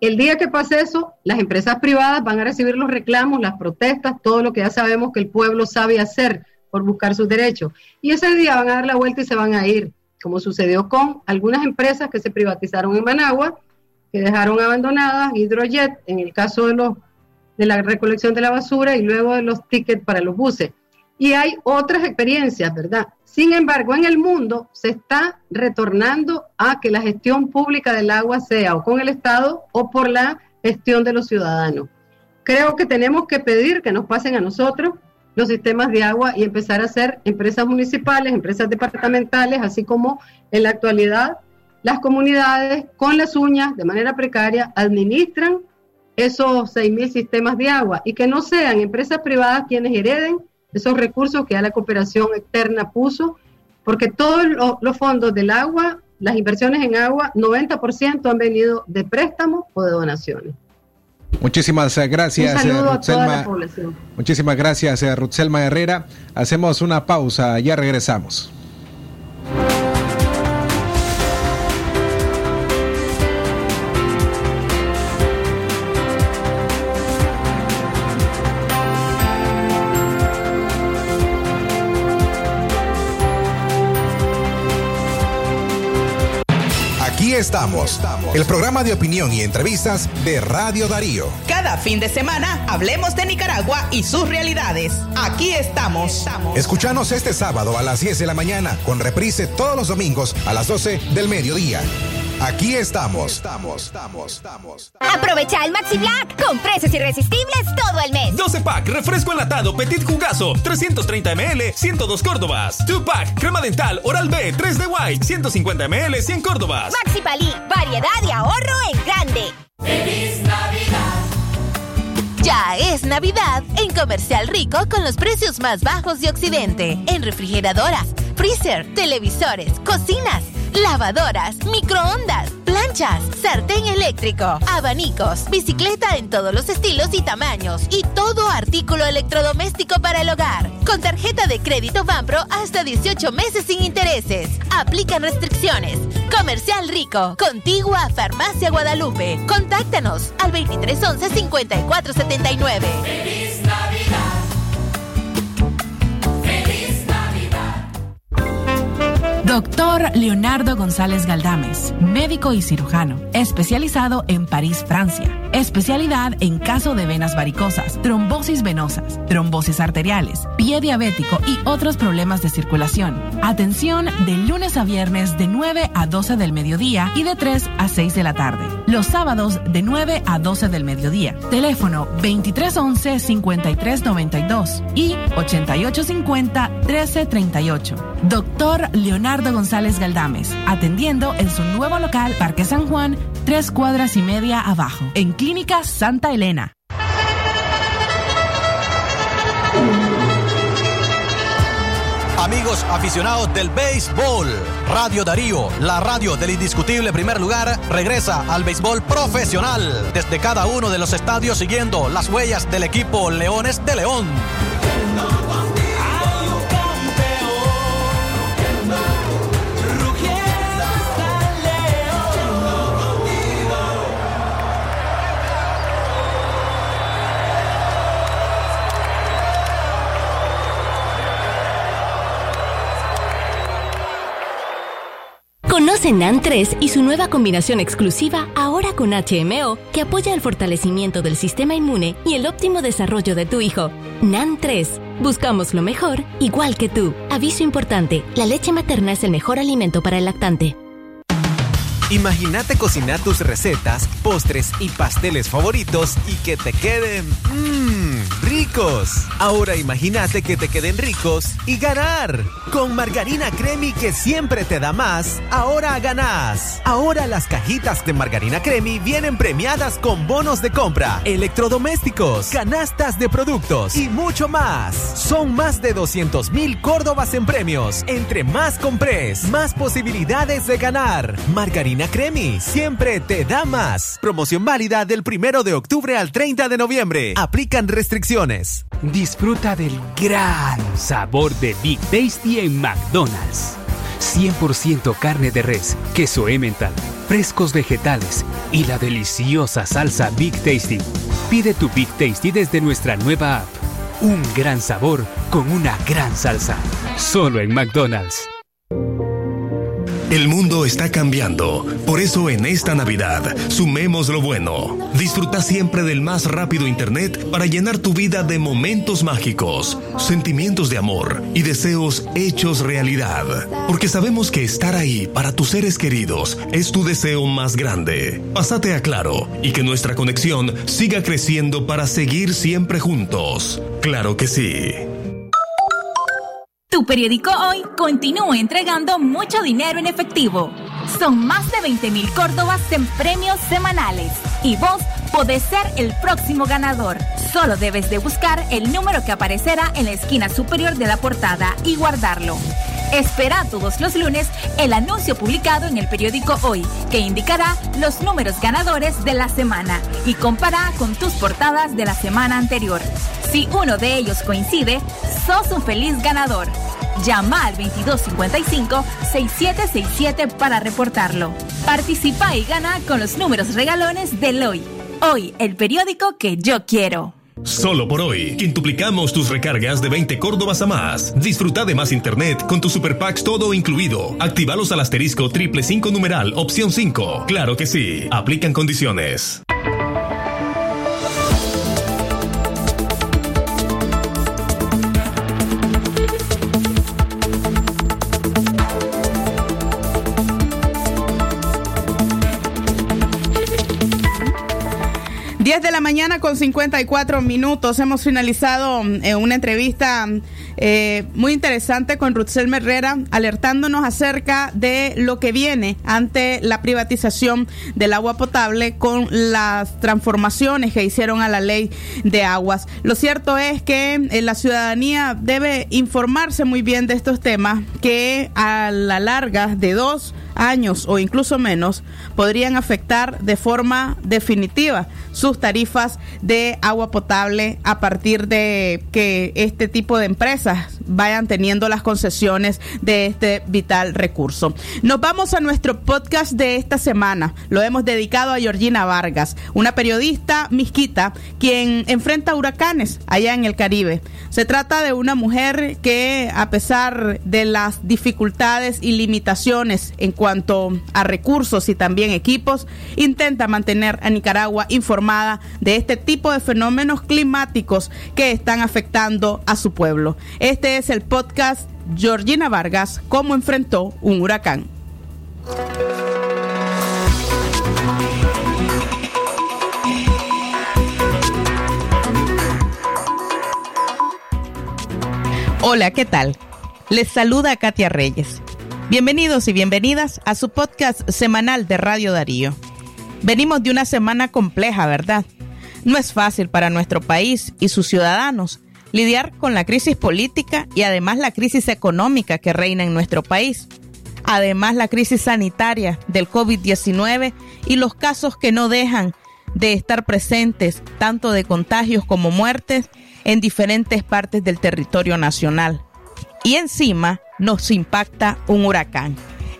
El día que pase eso, las empresas privadas van a recibir los reclamos, las protestas, todo lo que ya sabemos que el pueblo sabe hacer por buscar sus derechos. Y ese día van a dar la vuelta y se van a ir como sucedió con algunas empresas que se privatizaron en Managua, que dejaron abandonadas, Hidrojet, en el caso de, los, de la recolección de la basura y luego de los tickets para los buses. Y hay otras experiencias, ¿verdad? Sin embargo, en el mundo se está retornando a que la gestión pública del agua sea o con el Estado o por la gestión de los ciudadanos. Creo que tenemos que pedir que nos pasen a nosotros los sistemas de agua y empezar a hacer empresas municipales, empresas departamentales, así como en la actualidad las comunidades con las uñas de manera precaria administran esos 6.000 sistemas de agua y que no sean empresas privadas quienes hereden esos recursos que ya la cooperación externa puso, porque todos los fondos del agua, las inversiones en agua, 90% han venido de préstamos o de donaciones. Muchísimas gracias, Un saludo a toda la población. Muchísimas gracias, eh, Rutzelma Herrera. Hacemos una pausa, ya regresamos. Estamos, el programa de opinión y entrevistas de Radio Darío. Cada fin de semana hablemos de Nicaragua y sus realidades. Aquí estamos. Escuchanos este sábado a las 10 de la mañana, con reprise todos los domingos a las 12 del mediodía. Aquí estamos. Estamos, estamos, estamos. Aprovecha el Maxi Black con precios irresistibles todo el mes. 12 pack, refresco enlatado Petit Jugazo, 330 ml, 102 Córdobas. 2 pack, crema dental Oral B, 3 de White, 150 ml, 100 Córdobas. Maxi Palí, variedad y ahorro en grande. ¡Feliz Navidad! Ya es Navidad en Comercial Rico con los precios más bajos de Occidente. En refrigeradoras, freezer, televisores, cocinas, lavadoras, microondas, planchas, sartén eléctrico, abanicos, bicicleta en todos los estilos y tamaños y todo artículo electrodoméstico para el hogar. Con tarjeta de crédito Banpro hasta 18 meses sin intereses. Aplican restricciones. Comercial Rico, contigua Farmacia Guadalupe. Contáctanos al 2311 5479. Doctor Leonardo González Galdames, médico y cirujano, especializado en París, Francia. Especialidad en caso de venas varicosas, trombosis venosas, trombosis arteriales, pie diabético y otros problemas de circulación. Atención de lunes a viernes de 9 a 12 del mediodía y de 3 a 6 de la tarde. Los sábados de 9 a 12 del mediodía. Teléfono 2311-5392 y 8850-1338. Doctor Leonardo González Galdames, atendiendo en su nuevo local Parque San Juan, tres cuadras y media abajo, en Clínica Santa Elena. Amigos aficionados del béisbol, Radio Darío, la radio del indiscutible primer lugar, regresa al béisbol profesional desde cada uno de los estadios siguiendo las huellas del equipo Leones de León. NAN 3 y su nueva combinación exclusiva ahora con HMO que apoya el fortalecimiento del sistema inmune y el óptimo desarrollo de tu hijo. NAN 3. Buscamos lo mejor, igual que tú. Aviso importante, la leche materna es el mejor alimento para el lactante. Imagínate cocinar tus recetas, postres y pasteles favoritos y que te queden mmm, ricos. Ahora imagínate que te queden ricos y ganar. Con margarina Cremi que siempre te da más, ahora ganás. Ahora las cajitas de margarina Cremi vienen premiadas con bonos de compra, electrodomésticos, canastas de productos y mucho más. Son más de 200 mil Córdobas en premios. Entre más compres, más posibilidades de ganar. Margarina Cremi siempre te da más. Promoción válida del primero de octubre al 30 de noviembre. Aplican restricciones. Disfruta del gran sabor de Big Tasty en McDonald's. 100% carne de res, queso Emmental, frescos vegetales y la deliciosa salsa Big Tasty. Pide tu Big Tasty desde nuestra nueva app. Un gran sabor con una gran salsa. Solo en McDonald's. El mundo está cambiando, por eso en esta Navidad sumemos lo bueno. Disfruta siempre del más rápido Internet para llenar tu vida de momentos mágicos, sentimientos de amor y deseos hechos realidad. Porque sabemos que estar ahí para tus seres queridos es tu deseo más grande. Pásate a Claro y que nuestra conexión siga creciendo para seguir siempre juntos. Claro que sí. Tu periódico hoy continúa entregando mucho dinero en efectivo. Son más de 20 mil Córdobas en premios semanales. Y vos podés ser el próximo ganador. Solo debes de buscar el número que aparecerá en la esquina superior de la portada y guardarlo. Espera todos los lunes el anuncio publicado en el periódico Hoy, que indicará los números ganadores de la semana y compara con tus portadas de la semana anterior. Si uno de ellos coincide, sos un feliz ganador. Llama al 2255-6767 para reportarlo. Participa y gana con los números regalones del Hoy. Hoy, el periódico que yo quiero. Solo por hoy, quintuplicamos tus recargas de 20 Córdobas a más. Disfruta de más internet con tu Super Packs todo incluido. Actívalos al asterisco triple 5 numeral opción 5. Claro que sí. Aplican condiciones. De la mañana con 54 minutos. Hemos finalizado eh, una entrevista Eh, muy interesante con Rutzel Herrera alertándonos acerca de lo que viene ante la privatización del agua potable con las transformaciones que hicieron a la ley de aguas. Lo cierto es que eh, la ciudadanía debe informarse muy bien de estos temas que a la larga de dos años o incluso menos podrían afectar de forma definitiva sus tarifas de agua potable a partir de que este tipo de empresas vayan teniendo las concesiones de este vital recurso. Nos vamos a nuestro podcast de esta semana. Lo hemos dedicado a Georgina Vargas, una periodista misquita quien enfrenta huracanes allá en el Caribe. Se trata de una mujer que a pesar de las dificultades y limitaciones en cuanto a recursos y también equipos, intenta mantener a Nicaragua informada de este tipo de fenómenos climáticos que están afectando a su pueblo. Este es el podcast Georgina Vargas, cómo enfrentó un huracán. Hola, ¿qué tal? Les saluda Katia Reyes. Bienvenidos y bienvenidas a su podcast semanal de Radio Darío. Venimos de una semana compleja, ¿verdad? No es fácil para nuestro país y sus ciudadanos lidiar con la crisis política y además la crisis económica que reina en nuestro país. Además la crisis sanitaria del COVID-19 y los casos que no dejan de estar presentes, tanto de contagios como muertes, en diferentes partes del territorio nacional. Y encima, nos impacta un huracán.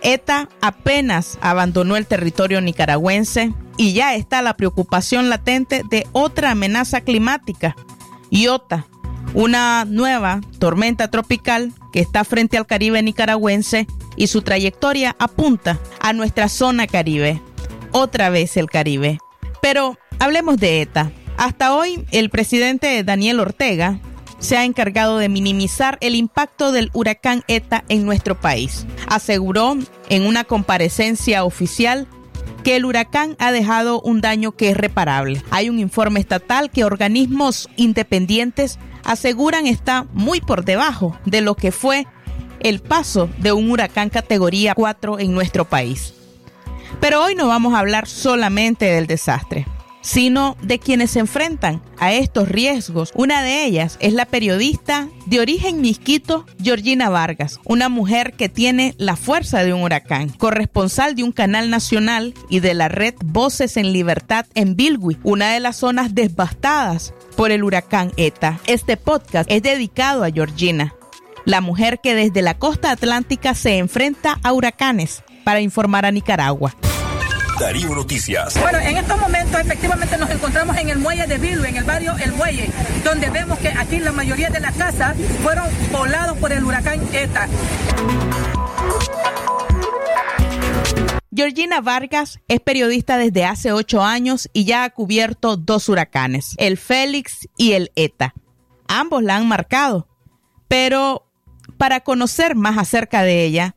ETA apenas abandonó el territorio nicaragüense y ya está la preocupación latente de otra amenaza climática. IOTA, una nueva tormenta tropical que está frente al Caribe nicaragüense y su trayectoria apunta a nuestra zona Caribe. Otra vez el Caribe. Pero hablemos de ETA. Hasta hoy el presidente Daniel Ortega se ha encargado de minimizar el impacto del huracán ETA en nuestro país. Aseguró en una comparecencia oficial que el huracán ha dejado un daño que es reparable. Hay un informe estatal que organismos independientes aseguran está muy por debajo de lo que fue el paso de un huracán categoría 4 en nuestro país. Pero hoy no vamos a hablar solamente del desastre sino de quienes se enfrentan a estos riesgos. Una de ellas es la periodista de origen misquito, Georgina Vargas, una mujer que tiene la fuerza de un huracán, corresponsal de un canal nacional y de la red Voces en Libertad en Bilwi, una de las zonas devastadas por el huracán ETA. Este podcast es dedicado a Georgina, la mujer que desde la costa atlántica se enfrenta a huracanes para informar a Nicaragua. Darío Noticias. Bueno, en estos momentos efectivamente nos encontramos en el muelle de Bilbo, en el barrio El Muelle, donde vemos que aquí la mayoría de las casas fueron volados por el huracán ETA. Georgina Vargas es periodista desde hace ocho años y ya ha cubierto dos huracanes, el Félix y el ETA. Ambos la han marcado. Pero para conocer más acerca de ella,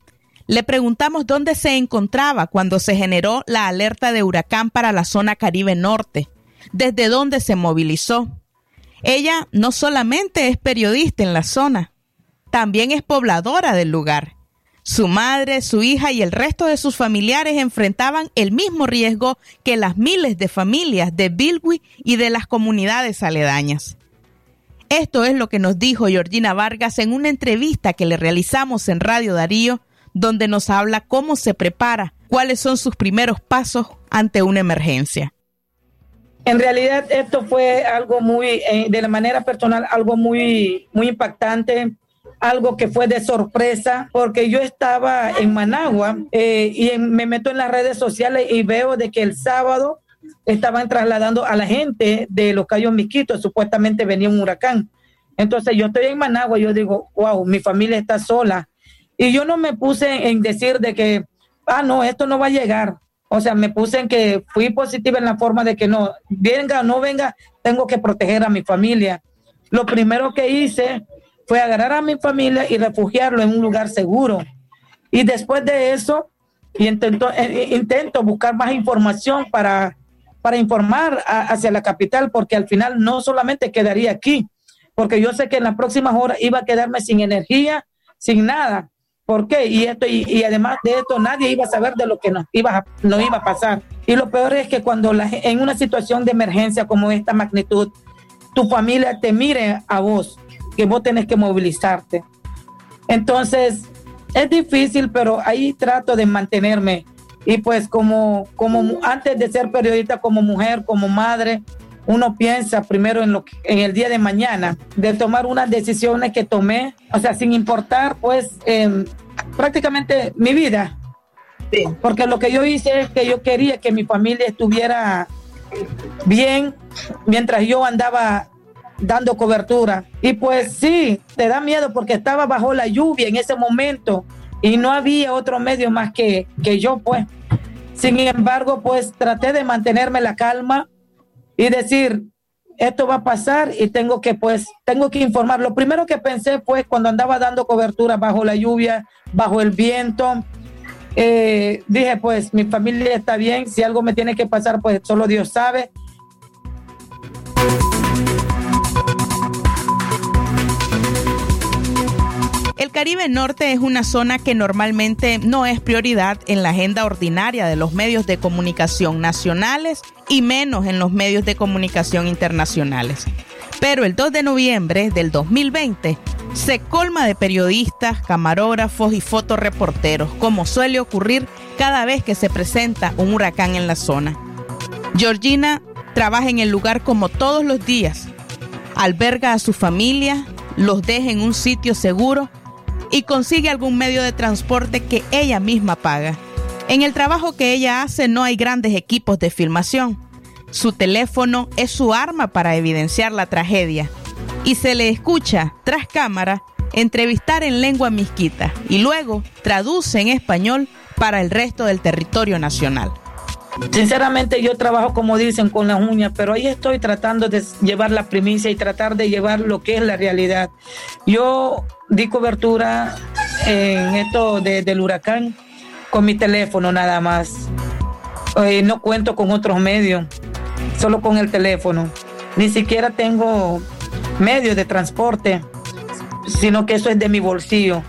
le preguntamos dónde se encontraba cuando se generó la alerta de huracán para la zona Caribe Norte, desde dónde se movilizó. Ella no solamente es periodista en la zona, también es pobladora del lugar. Su madre, su hija y el resto de sus familiares enfrentaban el mismo riesgo que las miles de familias de Bilwi y de las comunidades aledañas. Esto es lo que nos dijo Georgina Vargas en una entrevista que le realizamos en Radio Darío donde nos habla cómo se prepara, cuáles son sus primeros pasos ante una emergencia. En realidad esto fue algo muy, eh, de la manera personal, algo muy, muy impactante, algo que fue de sorpresa, porque yo estaba en Managua eh, y me meto en las redes sociales y veo de que el sábado estaban trasladando a la gente de los Cayos Miquitos, supuestamente venía un huracán. Entonces yo estoy en Managua y yo digo, wow, mi familia está sola, y yo no me puse en decir de que, ah, no, esto no va a llegar. O sea, me puse en que fui positiva en la forma de que no, venga o no venga, tengo que proteger a mi familia. Lo primero que hice fue agarrar a mi familia y refugiarlo en un lugar seguro. Y después de eso, intento, eh, eh, intento buscar más información para, para informar hacia la capital, porque al final no solamente quedaría aquí, porque yo sé que en las próximas horas iba a quedarme sin energía, sin nada. ¿Por qué? Y esto y, además de esto nadie iba a saber de lo que nos iba a, nos iba a pasar. Y lo peor es que cuando la, en una situación de emergencia como esta magnitud, tu familia te mire a vos, que vos tenés que movilizarte. Entonces, es difícil, pero ahí trato de mantenerme. Y pues como, como antes de ser periodista, como mujer, como madre, uno piensa primero en, lo en el día de mañana, de tomar unas decisiones que tomé, o sea, sin importar pues em, prácticamente mi vida. Porque lo que yo hice es que yo quería que mi familia estuviera bien mientras yo andaba dando cobertura. Y pues sí, te da miedo porque estaba bajo la lluvia en ese momento y no había otro medio más que, que yo, pues. Sin embargo, pues traté de mantenerme la calma y decir, esto va a pasar y tengo que, pues, tengo que informar. Lo primero que pensé fue cuando andaba dando cobertura bajo la lluvia, bajo el viento, eh, dije, pues, mi familia está bien, si algo me tiene que pasar, pues solo Dios sabe. El Caribe Norte es una zona que normalmente no es prioridad en la agenda ordinaria de los medios de comunicación nacionales y menos en los medios de comunicación internacionales. Pero el 2 de noviembre del 2020 se colma de periodistas, camarógrafos y fotoreporteros, como suele ocurrir cada vez que se presenta un huracán en la zona. Georgina trabaja en el lugar como todos los días, alberga a su familia, los deja en un sitio seguro y consigue algún medio de transporte que ella misma paga. En el trabajo que ella hace no hay grandes equipos de filmación. Su teléfono es su arma para evidenciar la tragedia y se le escucha tras cámara entrevistar en lengua misquita y luego traduce en español para el resto del territorio nacional. Sinceramente yo trabajo como dicen con las uñas, pero ahí estoy tratando de llevar la primicia y tratar de llevar lo que es la realidad. Yo di cobertura en esto del huracán con mi teléfono nada más. Eh, no cuento con otros medios, solo con el teléfono. Ni siquiera tengo medios de transporte, sino que eso es de mi bolsillo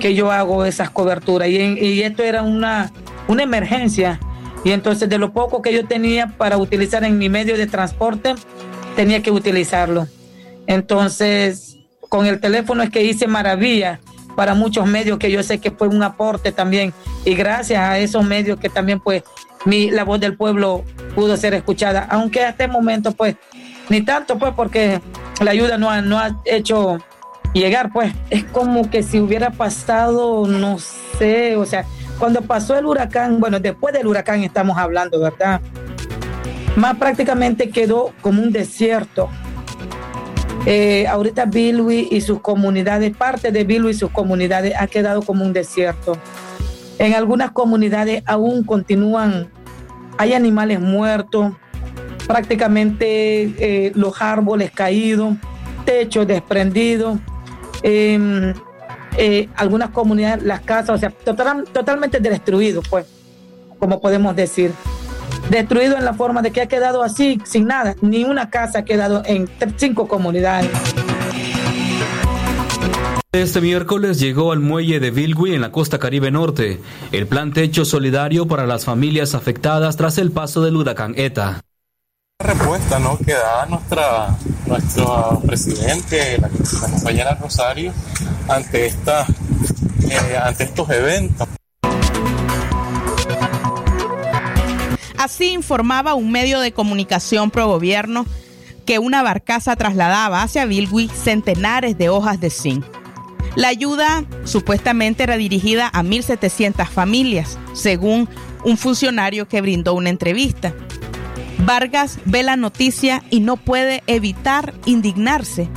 que yo hago esas coberturas. Y, y esto era una, una emergencia y entonces de lo poco que yo tenía para utilizar en mi medio de transporte, tenía que utilizarlo. Entonces, con el teléfono es que hice maravilla para muchos medios que yo sé que fue un aporte también. Y gracias a esos medios que también pues mi, la voz del pueblo pudo ser escuchada. Aunque hasta el momento pues ni tanto pues porque la ayuda no ha, no ha hecho llegar pues. Es como que si hubiera pasado, no sé, o sea, cuando pasó el huracán, bueno, después del huracán estamos hablando, ¿verdad? Más prácticamente quedó como un desierto. Eh, ahorita Bilwi y sus comunidades, parte de Bilwi y sus comunidades ha quedado como un desierto. En algunas comunidades aún continúan, hay animales muertos, prácticamente eh, los árboles caídos, techos desprendidos. Em, eh, algunas comunidades, las casas, o sea, totalmente destruido, pues, como podemos decir. Destruido en la forma de que ha quedado así, sin nada. Ni una casa ha quedado en cinco comunidades. Este miércoles llegó al muelle de Bilwi en la costa caribe norte el plan techo solidario para las familias afectadas tras el paso del huracán ETA respuesta ¿no? que da nuestra, nuestro presidente, la, compañera Rosario, ante, esta, eh, ante estos eventos. Así informaba un medio de comunicación pro gobierno que una barcaza trasladaba hacia Bilwi centenares de hojas de zinc. La ayuda supuestamente era dirigida a 1.700 familias, según un funcionario que brindó una entrevista. Vargas ve la noticia y no puede evitar indignarse,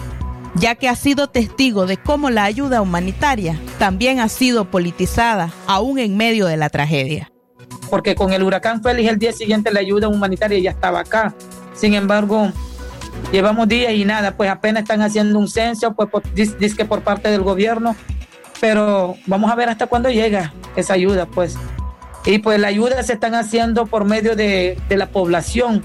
ya que ha sido testigo de cómo la ayuda humanitaria también ha sido politizada, aún en medio de la tragedia. Porque con el huracán Félix el día siguiente la ayuda humanitaria ya estaba acá. Sin embargo, llevamos días y nada, pues apenas están haciendo un censo, pues dice que por parte del gobierno, pero vamos a ver hasta cuándo llega esa ayuda, pues. Y pues la ayuda se están haciendo por medio de, la población.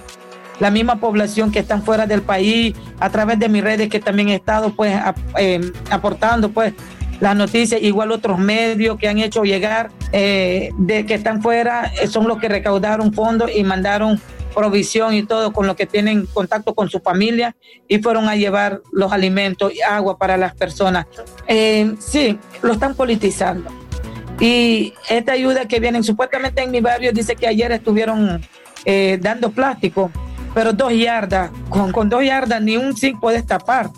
la misma población que están fuera del país, a través de mis redes que también he estado pues eh, aportando pues las noticias, igual otros medios que han hecho llegar eh, de que están fuera, eh, son los que recaudaron fondos y mandaron provisión y todo con lo que tienen contacto con su familia y fueron a llevar los alimentos y agua para las personas. Eh, sí, lo están politizando. Y esta ayuda que vienen, supuestamente en mi barrio dice que ayer estuvieron dando plástico, pero dos yardas, con, dos yardas ni un zinc puede tapar,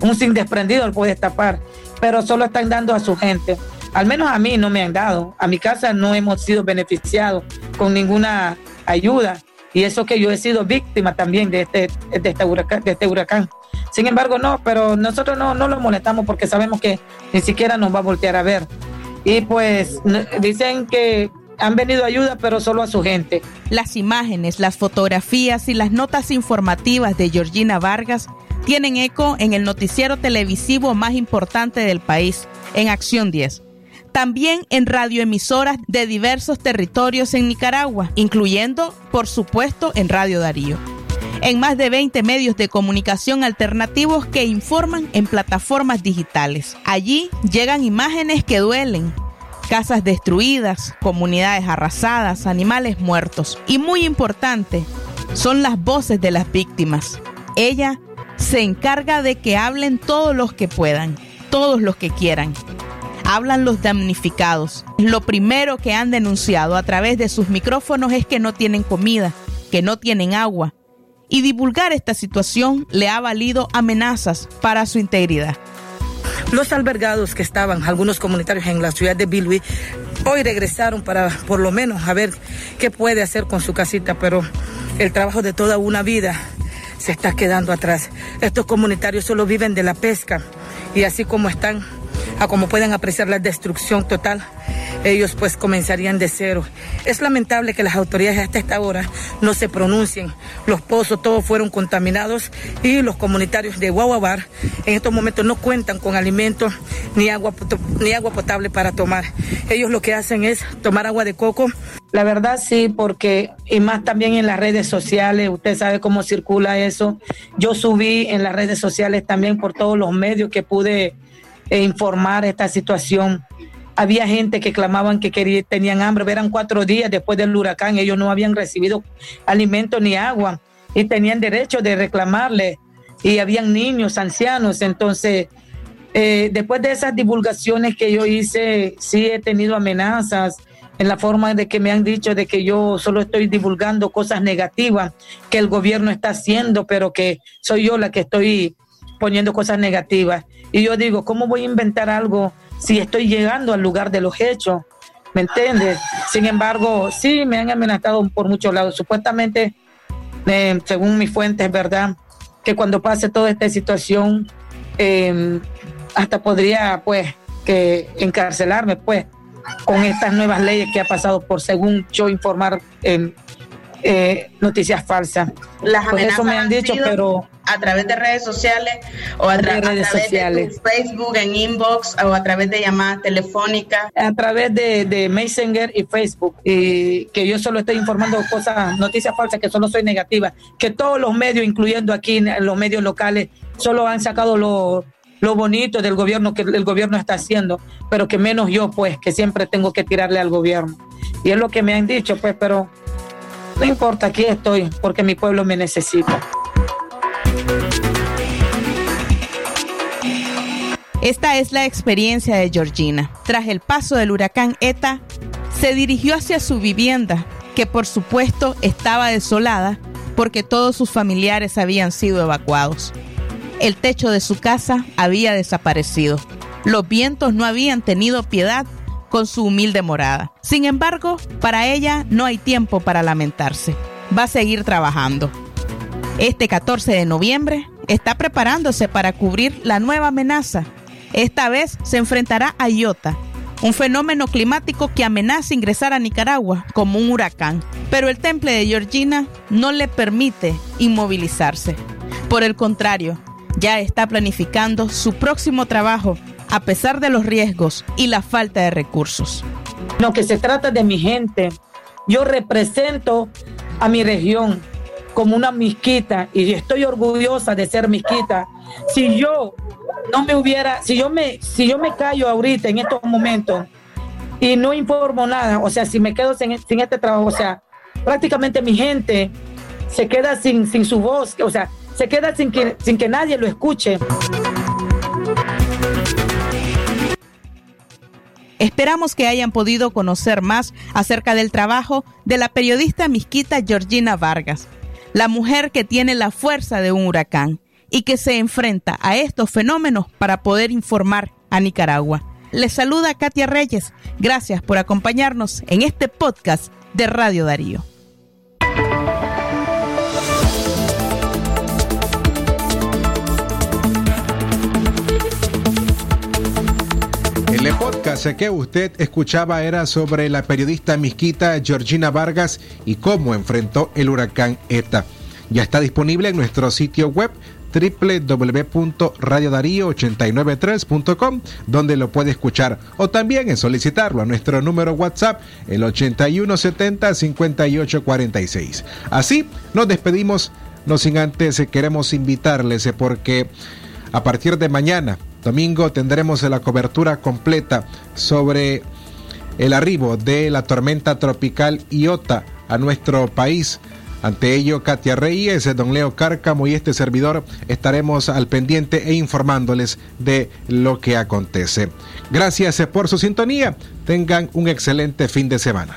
un zinc desprendido puede tapar pero solo están dando a su gente. Al menos a mí no me han dado. A mi casa no hemos sido beneficiados con ninguna ayuda. Y eso que yo he sido víctima también de este, de este, huracán, de este huracán. Sin embargo, no, pero nosotros no, no lo molestamos porque sabemos que ni siquiera nos va a voltear a ver. Y pues dicen que han venido ayuda, pero solo a su gente. Las imágenes, las fotografías y las notas informativas de Georgina Vargas tienen eco en el noticiero televisivo más importante del país, en Acción 10. También en radioemisoras de diversos territorios en Nicaragua, incluyendo, por supuesto, en Radio Darío. En más de 20 medios de comunicación alternativos que informan en plataformas digitales. Allí llegan imágenes que duelen, casas destruidas, comunidades arrasadas, animales muertos. Y muy importante, son las voces de las víctimas. Ella se encarga de que hablen todos los que puedan, todos los que quieran. Hablan los damnificados. Lo primero que han denunciado a través de sus micrófonos es que no tienen comida, que no tienen agua. Y divulgar esta situación le ha valido amenazas para su integridad. Los albergados que estaban, algunos comunitarios en la ciudad de Bilwi, hoy regresaron para por lo menos a ver qué puede hacer con su casita, pero el trabajo de toda una vida se está quedando atrás. Estos comunitarios solo viven de la pesca y así como están, a como pueden apreciar la destrucción total, ellos pues comenzarían de cero. Es lamentable que las autoridades hasta esta hora no se pronuncien. Los pozos todos fueron contaminados y los comunitarios de Guaguabar en estos momentos no cuentan con alimentos ni agua, ni agua potable para tomar. Ellos lo que hacen es tomar agua de coco la verdad sí, porque y más también en las redes sociales, usted sabe cómo circula eso. Yo subí en las redes sociales también por todos los medios que pude eh, informar esta situación. Había gente que clamaban que querían, tenían hambre, eran cuatro días después del huracán, ellos no habían recibido alimento ni agua y tenían derecho de reclamarle. Y habían niños, ancianos, entonces eh, después de esas divulgaciones que yo hice, sí he tenido amenazas, en la forma de que me han dicho de que yo solo estoy divulgando cosas negativas que el gobierno está haciendo, pero que soy yo la que estoy poniendo cosas negativas. Y yo digo, ¿cómo voy a inventar algo si estoy llegando al lugar de los hechos? ¿Me entiendes? Sin embargo, sí, me han amenazado por muchos lados. Supuestamente, eh, según mis fuentes, ¿verdad? Que cuando pase toda esta situación, eh, hasta podría, pues, que encarcelarme, pues, con estas nuevas leyes que ha pasado por, según yo informar, en eh, noticias falsas. Las pues eso me han dicho, pero a través de redes sociales o a, través de sociales. Facebook, en inbox o a través de llamadas telefónicas. A través de, de Messenger y Facebook, y que yo solo estoy informando cosas, noticias falsas, que solo soy negativa, que todos los medios, incluyendo aquí los medios locales, solo han sacado los lo bonito del gobierno que el gobierno está haciendo, pero que menos yo, pues, que siempre tengo que tirarle al gobierno. Y es lo que me han dicho, pues, pero no importa, aquí estoy, porque mi pueblo me necesita. Esta es la experiencia de Georgina. Tras el paso del huracán ETA, se dirigió hacia su vivienda, que por supuesto estaba desolada porque todos sus familiares habían sido evacuados el techo de su casa había desaparecido. Los vientos no habían tenido piedad con su humilde morada. Sin embargo, para ella no hay tiempo para lamentarse. Va a seguir trabajando. Este 14 de noviembre está preparándose para cubrir la nueva amenaza. Esta vez se enfrentará a Iota, un fenómeno climático que amenaza ingresar a Nicaragua como un huracán. Pero el temple de Georgina no le permite inmovilizarse. Por el contrario, ya está planificando su próximo trabajo a pesar de los riesgos y la falta de recursos. Lo que se trata de mi gente, yo represento a mi región como una misquita y estoy orgullosa de ser misquita. Si yo no me hubiera, si yo me, si yo me callo ahorita en estos momentos y no informo nada, o sea, si me quedo sin, sin este trabajo, o sea, prácticamente mi gente se queda sin, sin su voz, o sea, se queda sin que, sin que nadie lo escuche. Esperamos que hayan podido conocer más acerca del trabajo de la periodista misquita Georgina Vargas, la mujer que tiene la fuerza de un huracán y que se enfrenta a estos fenómenos para poder informar a Nicaragua. Les saluda Katia Reyes. Gracias por acompañarnos en este podcast de Radio Darío. El podcast que usted escuchaba era sobre la periodista misquita Georgina Vargas y cómo enfrentó el huracán ETA. Ya está disponible en nuestro sitio web www.radiodarío893.com donde lo puede escuchar o también en solicitarlo a nuestro número WhatsApp el 8170-5846. Así nos despedimos, no sin antes queremos invitarles porque a partir de mañana Domingo tendremos la cobertura completa sobre el arribo de la tormenta tropical Iota a nuestro país. Ante ello, Katia Reyes, don Leo Cárcamo y este servidor estaremos al pendiente e informándoles de lo que acontece. Gracias por su sintonía. Tengan un excelente fin de semana.